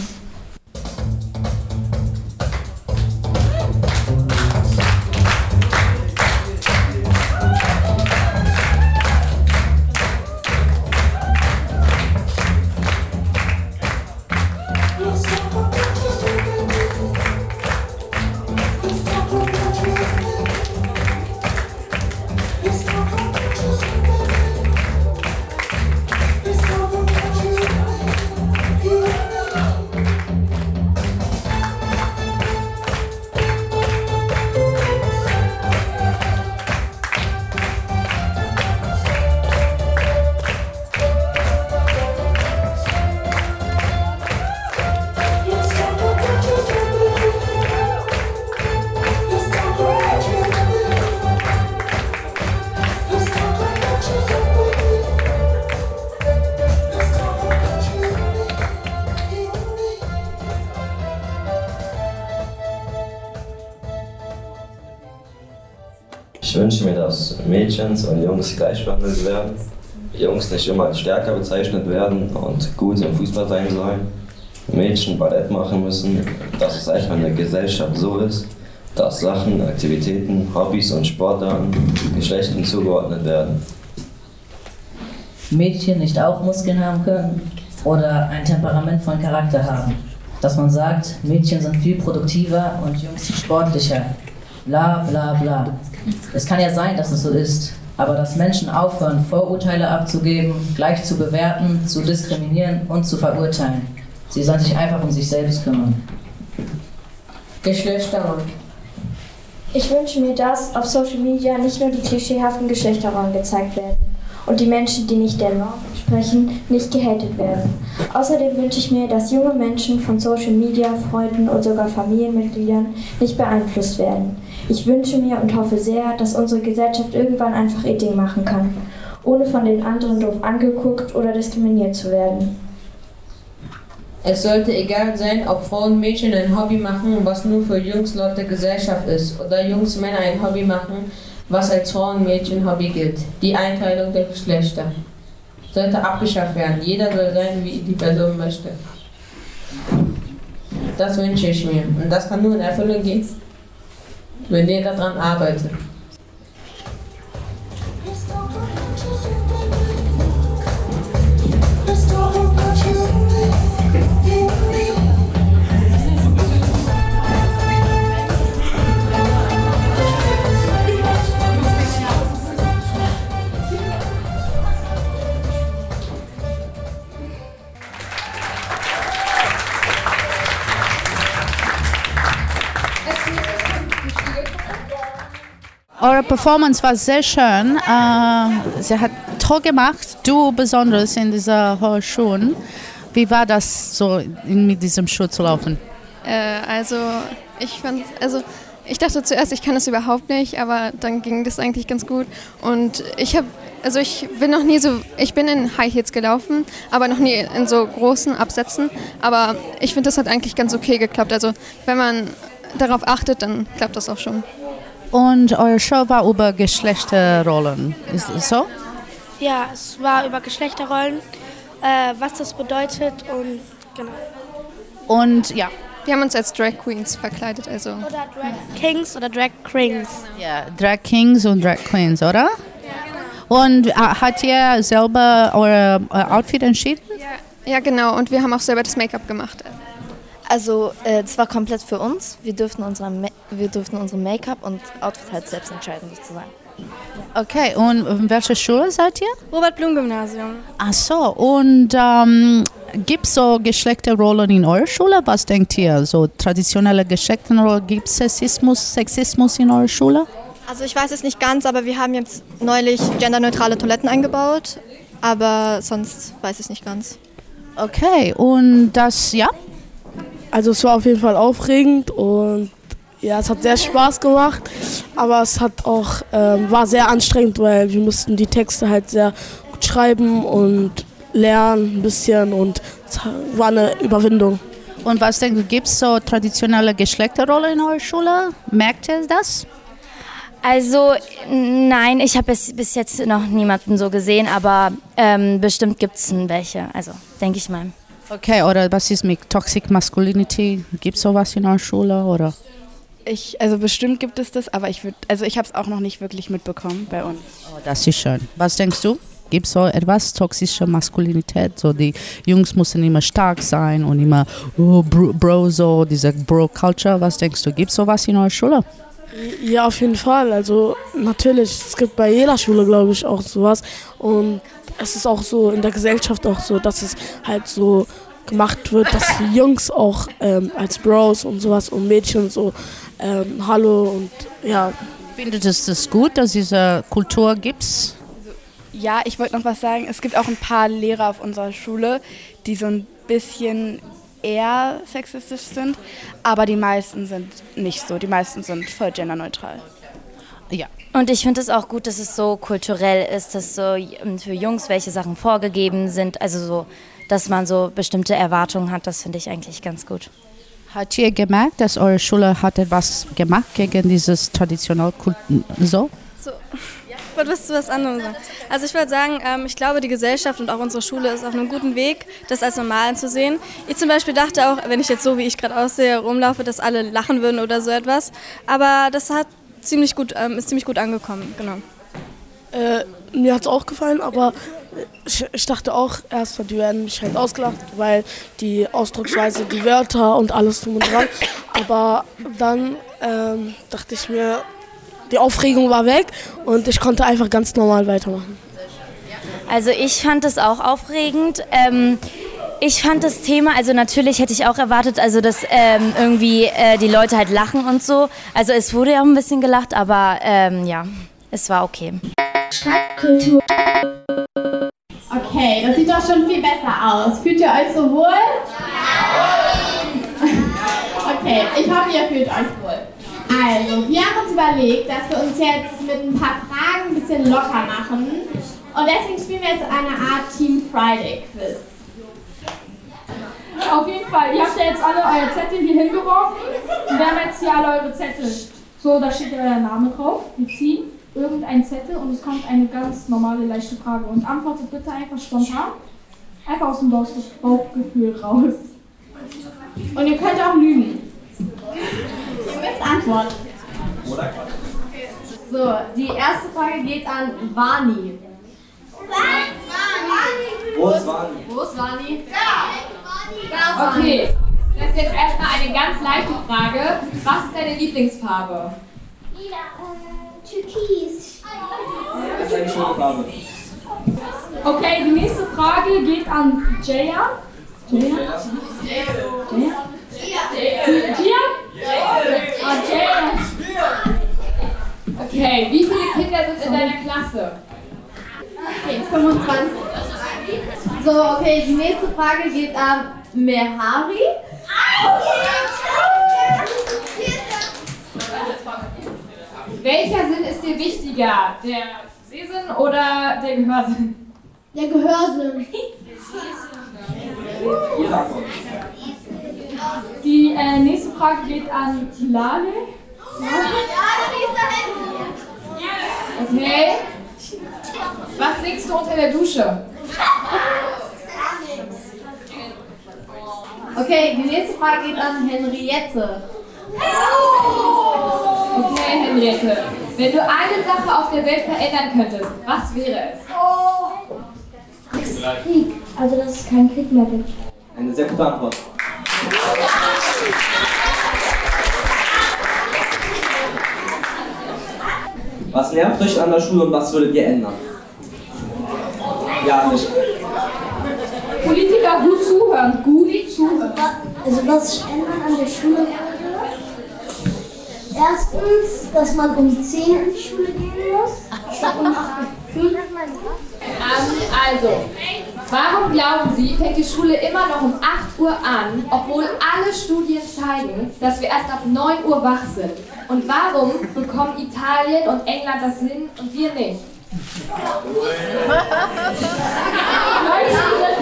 Dass Mädchen und Jungs gleich behandelt werden, Jungs nicht immer als stärker bezeichnet werden und gut im Fußball sein sollen, Mädchen Ballett machen müssen, dass es einfach in der Gesellschaft so ist, dass Sachen, Aktivitäten, Hobbys und Sportarten Geschlechtern zugeordnet werden. Mädchen nicht auch Muskeln haben können oder ein Temperament von Charakter haben. Dass man sagt, Mädchen sind viel produktiver und Jungs sportlicher. Bla bla bla. Es kann ja sein, dass es so ist, aber dass Menschen aufhören, Vorurteile abzugeben, gleich zu bewerten, zu diskriminieren und zu verurteilen. Sie sollen sich einfach um sich selbst kümmern. Geschlechterrollen. Ich wünsche mir, dass auf Social Media nicht nur die klischeehaften Geschlechterrollen gezeigt werden und die Menschen, die nicht der Norm entsprechen, nicht gehatet werden. Außerdem wünsche ich mir, dass junge Menschen von Social Media, Freunden und sogar Familienmitgliedern nicht beeinflusst werden. Ich wünsche mir und hoffe sehr, dass unsere Gesellschaft irgendwann einfach ihr Ding machen kann, ohne von den anderen doof angeguckt oder diskriminiert zu werden. Es sollte egal sein, ob Frauen und Mädchen ein Hobby machen, was nur für Jungs laut der Gesellschaft ist, oder Jungs Männer ein Hobby machen, was als Frauen- und Mädchen-Hobby gilt. Die Einteilung der Geschlechter sollte abgeschafft werden. Jeder soll sein, wie die Person möchte. Das wünsche ich mir. Und das kann nur in Erfüllung gehen, wenn jeder daran arbeitet. Eure Performance war sehr schön. Äh, sie hat toll gemacht, du besonders in dieser Hochschule. Wie war das so, mit diesem Schuh zu laufen? Äh, also ich fand, also ich dachte zuerst, ich kann das überhaupt nicht, aber dann ging das eigentlich ganz gut. Und ich habe, also ich bin noch nie so, ich bin in High Heels gelaufen, aber noch nie in so großen Absätzen. Aber ich finde, das hat eigentlich ganz okay geklappt. Also wenn man darauf achtet, dann klappt das auch schon. Und eure Show war über Geschlechterrollen. Ist es so? Ja, es war über Geschlechterrollen, äh, was das bedeutet und genau. Und ja. Wir haben uns als Drag Queens verkleidet, also. Oder Drag Kings oder Drag Queens. Ja, Drag Kings und Drag Queens, oder? Und äh, hat ihr selber euer äh, Outfit entschieden? Ja, genau. Und wir haben auch selber das Make-up gemacht. Also äh, es war komplett für uns. Wir durften unsere, wir durften unsere Make-up und Outfit halt selbst entscheiden sozusagen. Okay, und in welcher Schule seid ihr? Robert-Blum-Gymnasium. Ach so, und ähm, gibt es so Geschlechterrollen in eurer Schule? Was denkt ihr? So traditionelle Geschlechterrollen, gibt es Sexismus, Sexismus in eurer Schule? Also ich weiß es nicht ganz, aber wir haben jetzt neulich genderneutrale Toiletten eingebaut, aber sonst weiß ich es nicht ganz. Okay, und das, ja? Also es war auf jeden Fall aufregend und ja, es hat sehr Spaß gemacht, aber es hat auch ähm, war sehr anstrengend, weil wir mussten die Texte halt sehr gut schreiben und lernen ein bisschen und es war eine Überwindung. Und was denkst du, gibt es so traditionelle Geschlechterrolle in eurer Schule? Merkt ihr das? Also nein, ich habe es bis jetzt noch niemanden so gesehen, aber ähm, bestimmt gibt es welche, also denke ich mal. Okay, oder was ist mit Toxic Masculinity? Gibt es sowas in eurer Schule oder? Ich, also bestimmt gibt es das, aber ich würde, also ich habe es auch noch nicht wirklich mitbekommen bei uns. Oh, das ist schön. Was denkst du? Gibt es so etwas toxische Maskulinität? So die Jungs müssen immer stark sein und immer oh, Bro, Bro so diese Bro-Culture. Was denkst du? Gibt es sowas in eurer Schule? Ja, auf jeden Fall. Also natürlich, es gibt bei jeder Schule, glaube ich, auch sowas. Und es ist auch so in der Gesellschaft auch so, dass es halt so gemacht wird, dass die Jungs auch ähm, als Bros und sowas und Mädchen so ähm, Hallo und ja. Findet es das gut, dass diese Kultur gibt? Ja, ich wollte noch was sagen. Es gibt auch ein paar Lehrer auf unserer Schule, die so ein bisschen eher sexistisch sind, aber die meisten sind nicht so. Die meisten sind voll genderneutral. Ja. Und ich finde es auch gut, dass es so kulturell ist, dass so für Jungs welche Sachen vorgegeben sind, also so, dass man so bestimmte Erwartungen hat, das finde ich eigentlich ganz gut. Hat ihr gemerkt, dass eure Schule hat etwas gemacht gegen dieses traditionelle Kult so? So, wolltest du was anderes sagen? Also ich würde sagen, ähm, ich glaube, die Gesellschaft und auch unsere Schule ist auf einem guten Weg, das als normal anzusehen. Ich zum Beispiel dachte auch, wenn ich jetzt so, wie ich gerade aussehe, rumlaufe, dass alle lachen würden oder so etwas. Aber das hat ziemlich gut, ähm, ist ziemlich gut angekommen, genau. Äh, mir hat es auch gefallen, aber ich, ich dachte auch erstmal, die werden mich halt ausgelacht, weil die Ausdrucksweise, die Wörter und alles drum und dran. Aber dann ähm, dachte ich mir, die Aufregung war weg und ich konnte einfach ganz normal weitermachen. Also ich fand es auch aufregend. Ähm, ich fand das Thema, also natürlich hätte ich auch erwartet, also dass ähm, irgendwie äh, die Leute halt lachen und so. Also es wurde ja auch ein bisschen gelacht, aber ähm, ja, es war okay. Stadtkultur. Okay, das sieht doch schon viel besser aus. Fühlt ihr euch so wohl? Okay, ich hoffe, ihr fühlt euch wohl. Also, wir haben uns überlegt, dass wir uns jetzt mit ein paar Fragen ein bisschen locker machen. Und deswegen spielen wir jetzt eine Art Team Friday Quiz. Auf jeden Fall, ihr habt ja jetzt alle eure Zettel hier hingeworfen. Und wir haben jetzt hier alle eure Zettel. So, da steht euer Name drauf. Wir ziehen irgendeinen Zettel und es kommt eine ganz normale, leichte Frage. Und antwortet bitte einfach spontan. Einfach aus dem Bauchgefühl raus. Und ihr könnt auch lügen. Ihr müsst antworten. So, die erste Frage geht an Vani. Wo ist Vani? Wo ist Vani? Da! Okay, das ist jetzt erstmal eine ganz leichte Frage. Was ist deine Lieblingsfarbe? Das Türkis. ist eine schöne Farbe. Okay, die nächste Frage geht an Jaya. Jaya? Jaya? Jaya? Jaya. Okay, wie viele Kinder sind in deiner Klasse? Okay, 25. So, okay, die nächste Frage geht an Mehari. Welcher Sinn ist dir wichtiger? Der Sehsinn oder der Gehörsinn? Der Gehörsinn. Die äh, nächste Frage geht an Lale. Okay. Was singst du unter der Dusche? Okay, die nächste Frage geht an Henriette. Okay, Henriette. Wenn du eine Sache auf der Welt verändern könntest, was wäre es? Krieg. Also, dass es keinen Krieg mehr gibt. Eine sehr gute Antwort. Was nervt euch an der Schule und was würdet ihr ändern? Ja, nicht. Politiker gut zuhören, gut zuhören. Also, was ich ändern an der Schule würde. Erstens, dass man um 10 in die Schule gehen muss. Statt um 8 Uhr. Ähm, also, warum glauben Sie, fängt die Schule immer noch um 8 Uhr an, obwohl alle Studien zeigen, dass wir erst ab 9 Uhr wach sind? Und warum bekommen Italien und England das hin und wir nicht?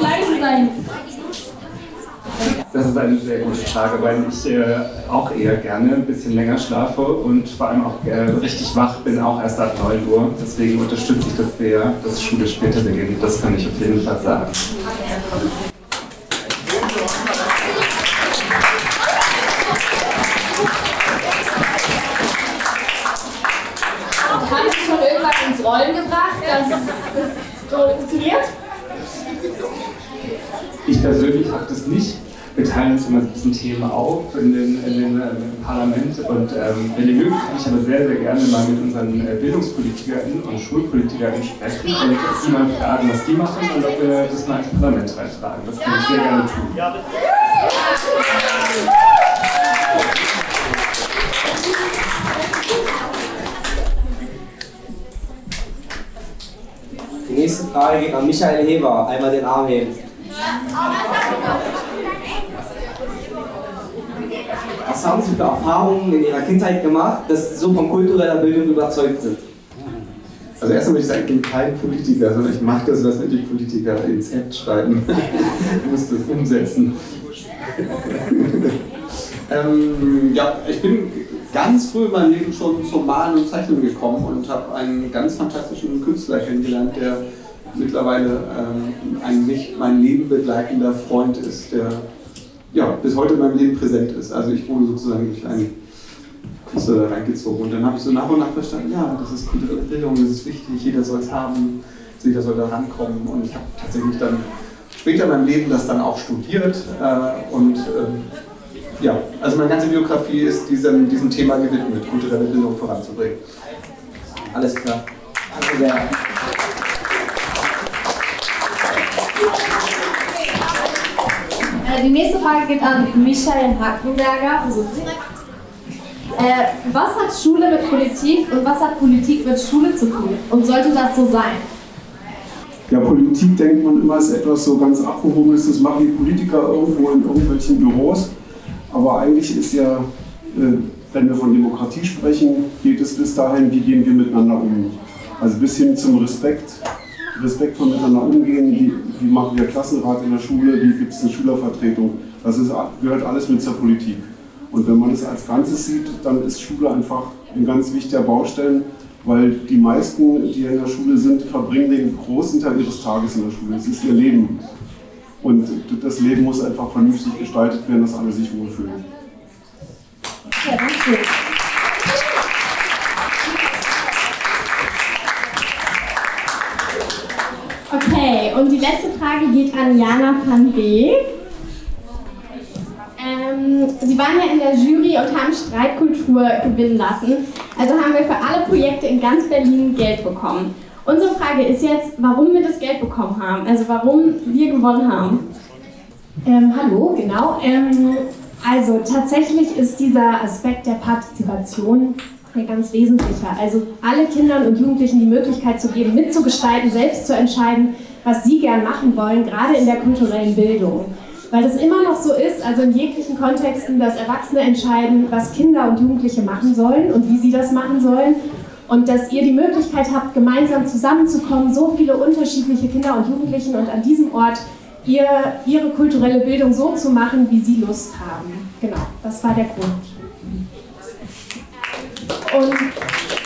leise, sein. Das ist eine sehr gute Frage, weil ich äh, auch eher gerne ein bisschen länger schlafe und vor allem auch äh, richtig wach bin, auch erst ab 9 Uhr. Deswegen unterstütze ich das sehr, dass Schule später beginnt. Das kann ich auf jeden Fall sagen. Haben Sie schon irgendwas ins Rollen gebracht, dass das so funktioniert? Ich persönlich habe das nicht. Wir teilen uns immer so ein bisschen Themen auf in den, in den, äh, im Parlament und ähm, wenn ihr mögt, kann ich aber sehr, sehr gerne mal mit unseren äh, BildungspolitikerInnen und SchulpolitikerInnen sprechen und die mal fragen, was die machen und ob wir das mal ins Parlament reintragen. Das kann ich sehr gerne tun. Die nächste Frage geht an Michael Heber. Einmal den Arm heben. Was haben Sie für Erfahrungen in Ihrer Kindheit gemacht, dass Sie so von kultureller Bildung überzeugt sind? Also erstmal würde ich sagen, ich bin kein Politiker, sondern ich mache das, was die Politiker ins Heft schreiben. ich muss das umsetzen. ähm, ja, ich bin ganz früh in meinem Leben schon zum Malen und Zeichnen gekommen und habe einen ganz fantastischen Künstler kennengelernt, der mittlerweile ähm, eigentlich mein Leben begleitender Freund ist, der ja, bis heute in meinem Leben präsent ist. Also ich wurde sozusagen durch einen Künstler da reingezogen und dann habe ich so nach und nach verstanden, ja, das ist kulturelle Bildung, das ist wichtig, jeder soll es haben, jeder soll da rankommen und ich habe tatsächlich dann später in meinem Leben das dann auch studiert äh, und ähm, ja, also meine ganze Biografie ist diesem, diesem Thema gewidmet, kulturelle Bildung voranzubringen. Alles klar. Danke sehr. Die nächste Frage geht an Michael Hackenberger. Äh, was hat Schule mit Politik und was hat Politik mit Schule zu tun? Und sollte das so sein? Ja, Politik denkt man immer ist etwas so ganz Abgehobenes, das machen die Politiker irgendwo in irgendwelchen Büros. Aber eigentlich ist ja, äh, wenn wir von Demokratie sprechen, geht es bis dahin, wie gehen wir miteinander um. Also bis hin zum Respekt, respektvoll miteinander umgehen, wie, wie machen wir Klassenrat in der Schule, wie gibt es eine Schülervertretung. Das ist, gehört alles mit zur Politik. Und wenn man es als Ganzes sieht, dann ist Schule einfach ein ganz wichtiger Baustein, weil die meisten, die in der Schule sind, verbringen den großen Teil ihres Tages in der Schule. Es ist ihr Leben. Und das Leben muss einfach vernünftig gestaltet werden, dass alle sich wohlfühlen. Ja, danke. Okay, und die letzte Frage geht an Jana van Beek. Ähm, Sie waren ja in der Jury und haben Streitkultur gewinnen lassen. Also haben wir für alle Projekte in ganz Berlin Geld bekommen. Unsere Frage ist jetzt, warum wir das Geld bekommen haben, also warum wir gewonnen haben. Ähm, hallo, genau. Ähm, also tatsächlich ist dieser Aspekt der Partizipation ein ganz wesentlicher. Also alle Kindern und Jugendlichen die Möglichkeit zu geben, mitzugestalten, selbst zu entscheiden, was sie gern machen wollen, gerade in der kulturellen Bildung. Weil es immer noch so ist, also in jeglichen Kontexten, dass Erwachsene entscheiden, was Kinder und Jugendliche machen sollen und wie sie das machen sollen. Und dass ihr die Möglichkeit habt, gemeinsam zusammenzukommen, so viele unterschiedliche Kinder und Jugendlichen und an diesem Ort ihr, ihre kulturelle Bildung so zu machen, wie sie Lust haben. Genau, das war der Grund. Und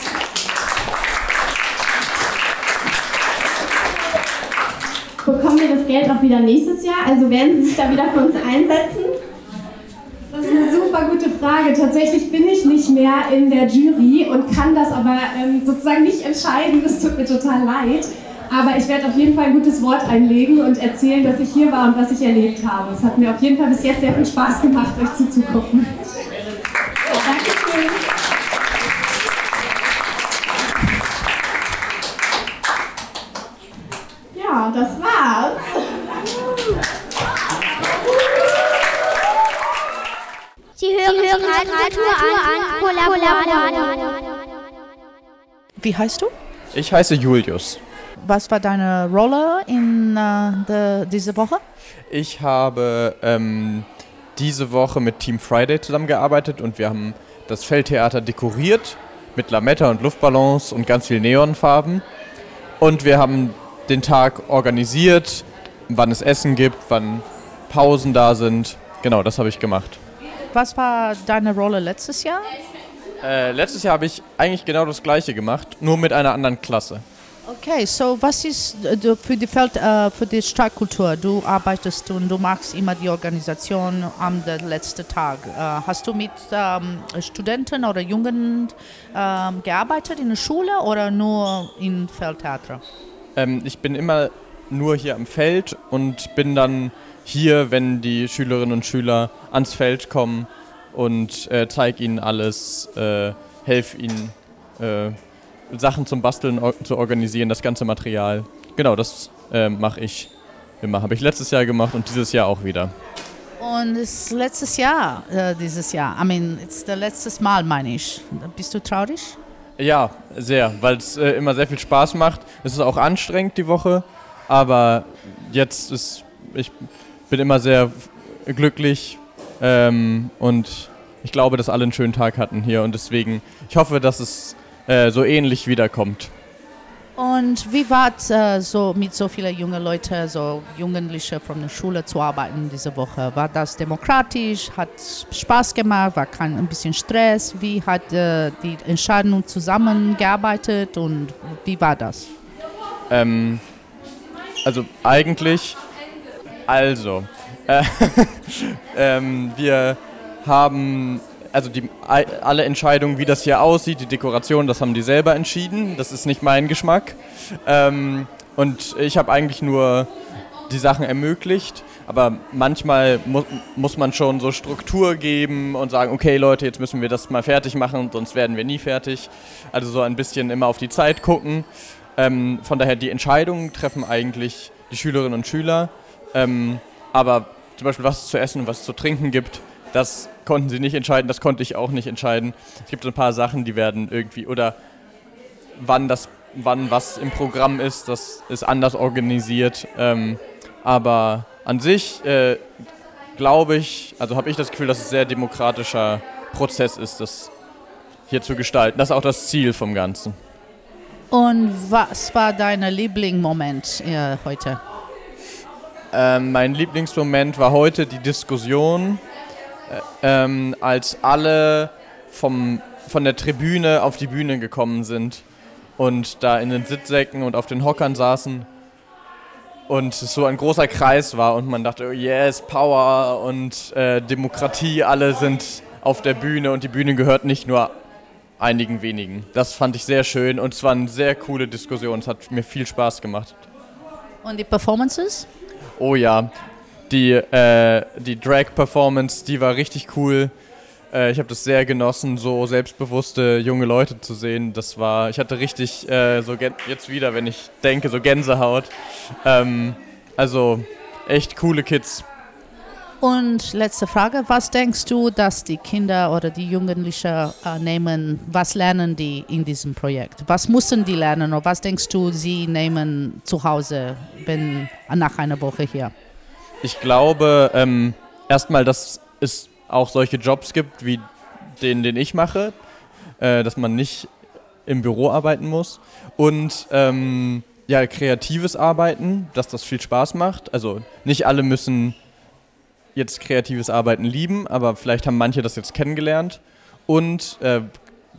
bekommen wir das Geld auch wieder nächstes Jahr? Also werden Sie sich da wieder für uns einsetzen? Das ist eine super gute Frage. Tatsächlich bin ich nicht mehr in der Jury und kann das aber ähm, sozusagen nicht entscheiden. Das tut mir total leid. Aber ich werde auf jeden Fall ein gutes Wort einlegen und erzählen, dass ich hier war und was ich erlebt habe. Es hat mir auf jeden Fall bis jetzt sehr viel Spaß gemacht, euch zuzugucken. Dankeschön. Radio an, an. Wie heißt du? Ich heiße Julius. Was war deine Rolle in äh, de, diese Woche? Ich habe ähm, diese Woche mit Team Friday zusammengearbeitet und wir haben das Feldtheater dekoriert mit Lametta und Luftballons und ganz viel Neonfarben. Und wir haben den Tag organisiert, wann es Essen gibt, wann Pausen da sind. Genau, das habe ich gemacht. Was war deine Rolle letztes Jahr? Äh, letztes Jahr habe ich eigentlich genau das gleiche gemacht, nur mit einer anderen Klasse. Okay, so was ist äh, für die Feld, äh, für die Streikkultur? Du arbeitest und du machst immer die Organisation am letzten Tag. Äh, hast du mit ähm, Studenten oder Jungen ähm, gearbeitet in der Schule oder nur im Feldtheater? Ähm, ich bin immer nur hier am Feld und bin dann hier, wenn die Schülerinnen und Schüler ans Feld kommen und äh, zeige ihnen alles, äh, helfe ihnen. Äh, Sachen zum Basteln or zu organisieren, das ganze Material. Genau, das äh, mache ich immer. Habe ich letztes Jahr gemacht und dieses Jahr auch wieder. Und es ist letztes Jahr, äh, dieses Jahr. I mean, es ist das letzte Mal, meine ich. Bist du traurig? Ja, sehr, weil es äh, immer sehr viel Spaß macht. Es ist auch anstrengend die Woche, aber jetzt ist, ich bin immer sehr glücklich ähm, und ich glaube, dass alle einen schönen Tag hatten hier und deswegen, ich hoffe, dass es äh, so ähnlich wiederkommt. Und wie war es äh, so mit so vielen jungen Leuten, so Jugendliche von der Schule zu arbeiten diese Woche? War das demokratisch? Hat Spaß gemacht? War kein ein bisschen Stress? Wie hat äh, die Entscheidung zusammengearbeitet und wie war das? Ähm, also eigentlich, also, äh, ähm, wir haben also die, alle Entscheidungen, wie das hier aussieht, die Dekoration, das haben die selber entschieden. Das ist nicht mein Geschmack. Ähm, und ich habe eigentlich nur die Sachen ermöglicht. Aber manchmal mu muss man schon so Struktur geben und sagen, okay Leute, jetzt müssen wir das mal fertig machen, sonst werden wir nie fertig. Also so ein bisschen immer auf die Zeit gucken. Ähm, von daher, die Entscheidungen treffen eigentlich die Schülerinnen und Schüler. Ähm, aber zum Beispiel, was es zu essen und was es zu trinken gibt, das konnten sie nicht entscheiden, das konnte ich auch nicht entscheiden. Es gibt ein paar Sachen, die werden irgendwie, oder wann das, wann was im Programm ist, das ist anders organisiert. Ähm, aber an sich äh, glaube ich, also habe ich das Gefühl, dass es ein sehr demokratischer Prozess ist, das hier zu gestalten. Das ist auch das Ziel vom Ganzen. Und was war dein Lieblingsmoment äh, heute? Ähm, mein Lieblingsmoment war heute die Diskussion ähm, als alle vom, von der Tribüne auf die Bühne gekommen sind und da in den Sitzsäcken und auf den Hockern saßen und es so ein großer Kreis war und man dachte, oh yes, Power und äh, Demokratie, alle sind auf der Bühne und die Bühne gehört nicht nur einigen wenigen. Das fand ich sehr schön und es war eine sehr coole Diskussion. Es hat mir viel Spaß gemacht. Und die Performances? Oh ja, die, äh, die Drag-Performance, die war richtig cool. Äh, ich habe das sehr genossen, so selbstbewusste junge Leute zu sehen. Das war, ich hatte richtig, äh, so jetzt wieder, wenn ich denke, so Gänsehaut. Ähm, also echt coole Kids. Und letzte Frage, was denkst du, dass die Kinder oder die Jugendlichen äh, nehmen, was lernen die in diesem Projekt? Was müssen die lernen oder was denkst du, sie nehmen zu Hause wenn, nach einer Woche hier? Ich glaube ähm, erstmal, dass es auch solche Jobs gibt, wie den, den ich mache, äh, dass man nicht im Büro arbeiten muss. Und ähm, ja, kreatives Arbeiten, dass das viel Spaß macht. Also nicht alle müssen jetzt kreatives Arbeiten lieben, aber vielleicht haben manche das jetzt kennengelernt. Und äh,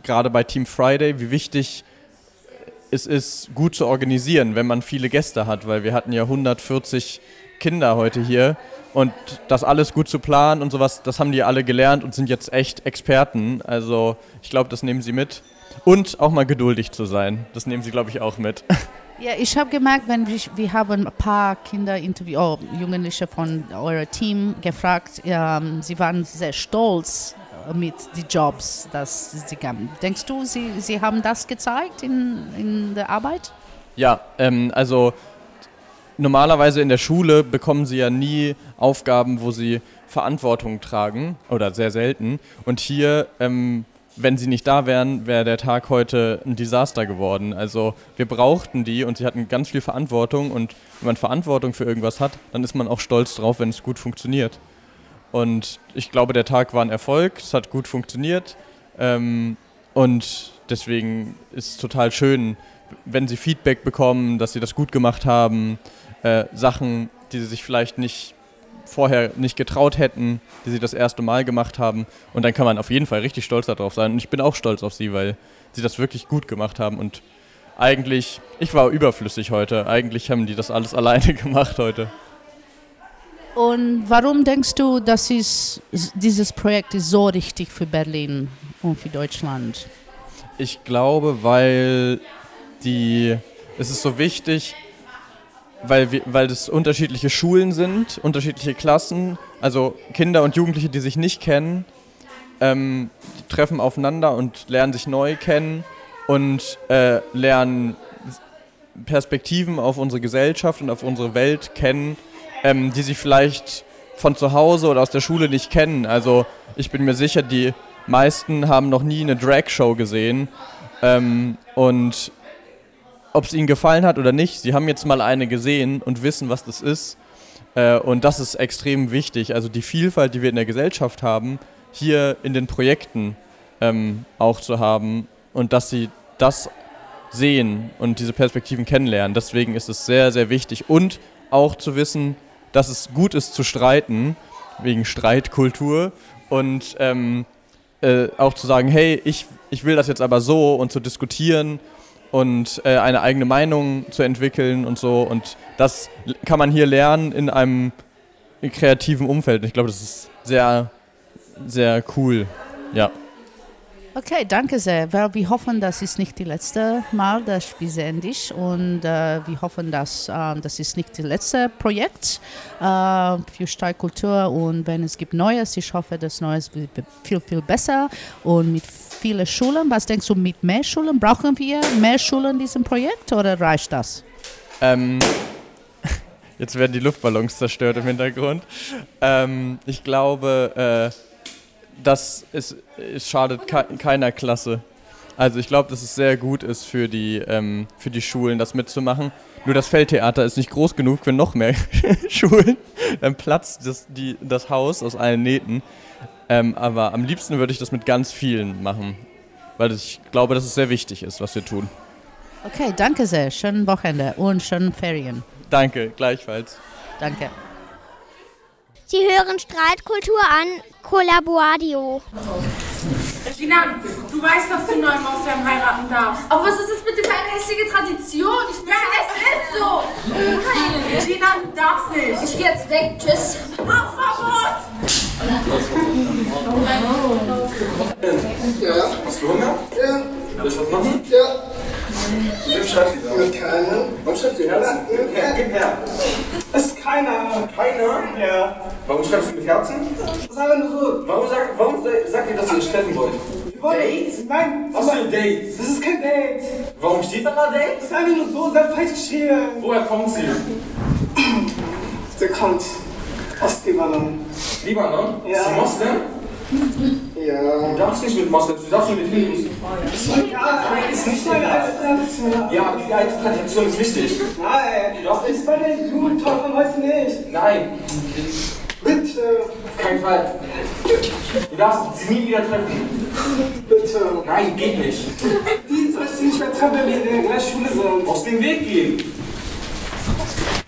gerade bei Team Friday, wie wichtig es ist, gut zu organisieren, wenn man viele Gäste hat, weil wir hatten ja 140 Kinder heute hier und das alles gut zu planen und sowas, das haben die alle gelernt und sind jetzt echt Experten. Also ich glaube, das nehmen sie mit. Und auch mal geduldig zu sein, das nehmen sie, glaube ich, auch mit. Ja, ich habe gemerkt, wenn wir, wir haben ein paar Kinder interviewt, oh, Jugendliche von eurem Team gefragt, ähm, sie waren sehr stolz mit den Jobs, dass sie haben. Denkst du, sie, sie haben das gezeigt in, in der Arbeit? Ja, ähm, also normalerweise in der Schule bekommen sie ja nie Aufgaben, wo sie Verantwortung tragen oder sehr selten. Und hier, ähm, wenn sie nicht da wären, wäre der Tag heute ein Desaster geworden. Also wir brauchten die und sie hatten ganz viel Verantwortung. Und wenn man Verantwortung für irgendwas hat, dann ist man auch stolz drauf, wenn es gut funktioniert. Und ich glaube, der Tag war ein Erfolg, es hat gut funktioniert. Ähm, und deswegen ist es total schön, wenn sie Feedback bekommen, dass sie das gut gemacht haben äh, Sachen, die sie sich vielleicht nicht vorher nicht getraut hätten, die sie das erste Mal gemacht haben. Und dann kann man auf jeden Fall richtig stolz darauf sein. Und ich bin auch stolz auf sie, weil sie das wirklich gut gemacht haben. Und eigentlich, ich war überflüssig heute. Eigentlich haben die das alles alleine gemacht heute. Und warum denkst du, dass dieses Projekt ist so richtig für Berlin und für Deutschland? Ich glaube, weil die, es ist so wichtig, weil, wir, weil das unterschiedliche Schulen sind, unterschiedliche Klassen, also Kinder und Jugendliche, die sich nicht kennen, ähm, treffen aufeinander und lernen sich neu kennen und äh, lernen Perspektiven auf unsere Gesellschaft und auf unsere Welt kennen, ähm, die sie vielleicht von zu Hause oder aus der Schule nicht kennen. Also ich bin mir sicher, die meisten haben noch nie eine Drag-Show gesehen ähm, und ob es ihnen gefallen hat oder nicht, sie haben jetzt mal eine gesehen und wissen, was das ist. Äh, und das ist extrem wichtig. Also die Vielfalt, die wir in der Gesellschaft haben, hier in den Projekten ähm, auch zu haben und dass sie das sehen und diese Perspektiven kennenlernen. Deswegen ist es sehr, sehr wichtig und auch zu wissen, dass es gut ist zu streiten, wegen Streitkultur und ähm, äh, auch zu sagen, hey, ich, ich will das jetzt aber so und zu diskutieren und äh, eine eigene Meinung zu entwickeln und so. Und das kann man hier lernen in einem kreativen Umfeld. Ich glaube, das ist sehr, sehr cool. Ja. Okay, danke sehr. Wir hoffen, das ist nicht das letzte Mal, dass wir sehen dich und äh, wir hoffen, dass äh, das ist nicht das letzte Projekt äh, für Steuerkultur und wenn es gibt Neues, ich hoffe, das Neues wird viel, viel besser und mit vielen Schulen. Was denkst du mit mehr Schulen? Brauchen wir mehr Schulen in diesem Projekt oder reicht das? Ähm, jetzt werden die Luftballons zerstört im Hintergrund. Ähm, ich glaube, äh, das ist, es schadet keiner Klasse. Also ich glaube, dass es sehr gut ist für die, ähm, für die Schulen, das mitzumachen. Nur das Feldtheater ist nicht groß genug für noch mehr Schulen. Dann platzt das, die, das Haus aus allen Nähten. Ähm, aber am liebsten würde ich das mit ganz vielen machen. Weil ich glaube, dass es sehr wichtig ist, was wir tun. Okay, danke sehr. Schönen Wochenende und schönen Ferien. Danke, gleichfalls. Danke. Sie hören Streitkultur an Collaboradio. Gina, du weißt, dass du neuen Ausländer heiraten darfst. Aber was ist das bitte für eine hässliche Tradition? Ich ja, es ist so. Nein. Gina, du darfst nicht. Ich geh jetzt weg. Tschüss. Rauchverbot! Ja. Hast du Hunger? Ja. Willst du was machen? Ja. Wem schreibt sie da? Keiner. Warum schreibt sie Herzen? Gib her, gib her. Ist keiner. Keiner? Ja. Warum schreibst du mit Herzen? Das ist einfach nur so. Warum, sag, warum sagt ihr, dass ihr treffen wollt? Date? Nein. Was für ein Date? Das ist kein Date. Warum steht da Date? Das ist einfach nur so, sehr falsch geschrieben. Woher kommt sie? Der kommt aus Libanon. Libanon? Ja. Ist sie Moslem? Ja. Du darfst nicht mit Moslems, du darfst nur mit Hindus. Ja, ist nicht meine alte Tradition. Ja, aber die alte Tradition ist wichtig. Nein, das ist bei der Jugendtag von heute nicht. Nein. Bitte. Auf keinen Fall. Du darfst sie nie wieder treffen. Bitte. Nein, geht nicht. Die sollst du nicht mehr treffen, wenn wir in der gleichen Schule sind. Aus dem Weg gehen.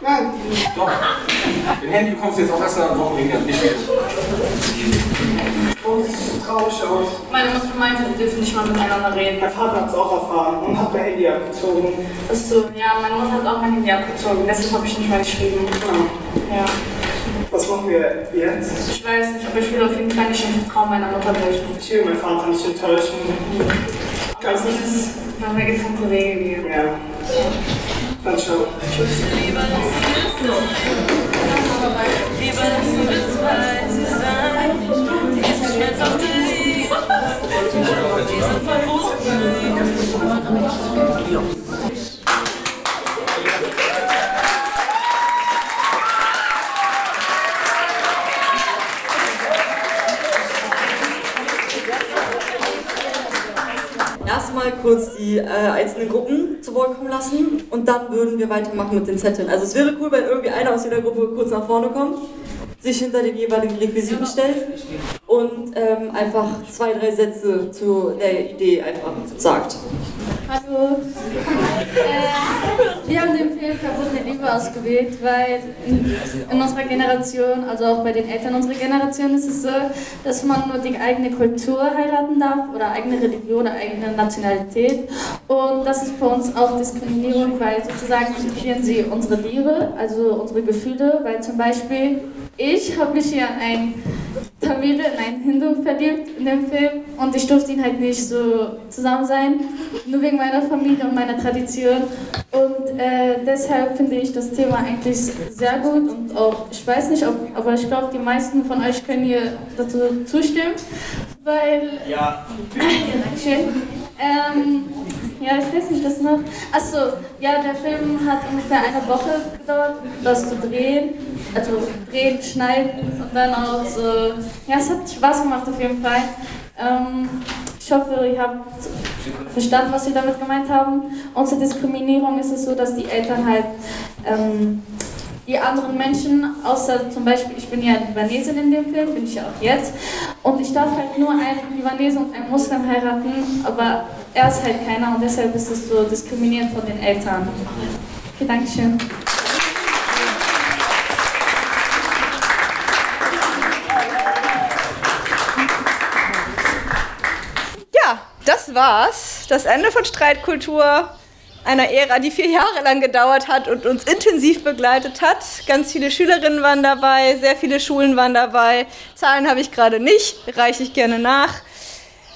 Nein. Doch. Den Handy bekommst du jetzt auch erst nach einer Woche nicht mehr. Das sieht so traurig aus. Meine Mutter meinte, wir dürfen nicht mal miteinander reden. Mein Vater hat es auch erfahren und hat mein Handy abgezogen. Achso, ja, meine Mutter hat auch mein Handy abgezogen. Deshalb habe ich nicht mehr geschrieben. Ja. Was machen wir jetzt? Ich weiß nicht, aber ich will auf jeden Fall nicht im Traum meiner Mutter brechen. Ich will meinen Vater nicht enttäuschen. Ganz nicht, dass wir getrennte Wege gehen. Ja. Dann ciao. Tschüss. Lieber lass uns zwei zu sein. Diesen verbotenen erstmal kurz die äh, einzelnen Gruppen zu Wort kommen lassen und dann würden wir weitermachen mit den Zetteln. Also es wäre cool, wenn irgendwie einer aus jeder Gruppe kurz nach vorne kommt, sich hinter den jeweiligen Requisiten stellt und ähm, einfach zwei, drei Sätze zu der Idee einfach sagt. Hallo. Äh, wir haben den Film Verbotene Liebe ausgewählt, weil in, unserer Generation, also auch bei den Eltern unserer Generation, ist es so, dass man nur die eigene Kultur heiraten darf oder eigene Religion oder eigene Nationalität. Und das ist bei uns auch Diskriminierung, weil sozusagen inkludieren sie unsere Liebe, also unsere Gefühle, weil zum Beispiel ich habe mich hier einen Tamil, in einen Hindu verliebt in dem Film und ich durfte ihn halt nicht so zusammen sein, nur wegen meiner Familie und meiner Tradition. Und äh, deshalb finde ich das Thema eigentlich sehr gut und auch, ich weiß nicht, ob, aber ich glaube, die meisten von euch können hier dazu zustimmen, weil... Ja. Dankeschön. Ähm, ja, ich weiß nicht, das noch. Achso, ja, der Film hat ungefähr eine Woche gedauert, das zu drehen. Also drehen, schneiden und dann auch so. Ja, es hat Spaß gemacht auf jeden Fall. Ähm, ich hoffe, ihr habt verstanden, was wir damit gemeint haben. Unsere Diskriminierung ist es so, dass die Eltern halt ähm, die anderen Menschen, außer zum Beispiel, ich bin ja Libanesin in dem Film, bin ich ja auch jetzt, und ich darf halt nur einen Libanesen und einen Muslim heiraten, aber er ist halt keiner und deshalb ist es so diskriminierend von den Eltern. Okay, Dankeschön. Ja, das war's. Das Ende von Streitkultur. Einer Ära, die vier Jahre lang gedauert hat und uns intensiv begleitet hat. Ganz viele Schülerinnen waren dabei, sehr viele Schulen waren dabei. Zahlen habe ich gerade nicht, reiche ich gerne nach.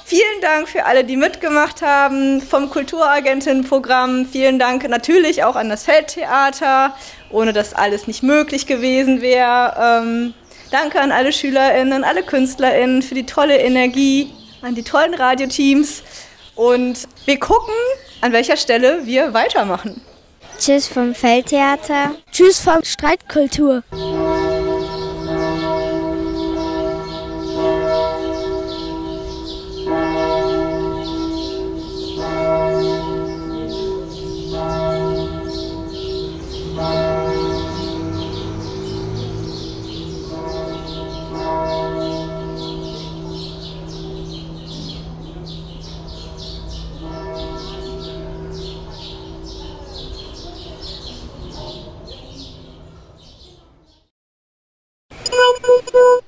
Vielen Dank für alle, die mitgemacht haben vom Kulturagentinnenprogramm. Vielen Dank natürlich auch an das Feldtheater, ohne dass alles nicht möglich gewesen wäre. Ähm, danke an alle SchülerInnen, alle KünstlerInnen für die tolle Energie, an die tollen Radioteams. Und wir gucken, an welcher Stelle wir weitermachen. Tschüss vom Feldtheater. Tschüss vom Streitkultur.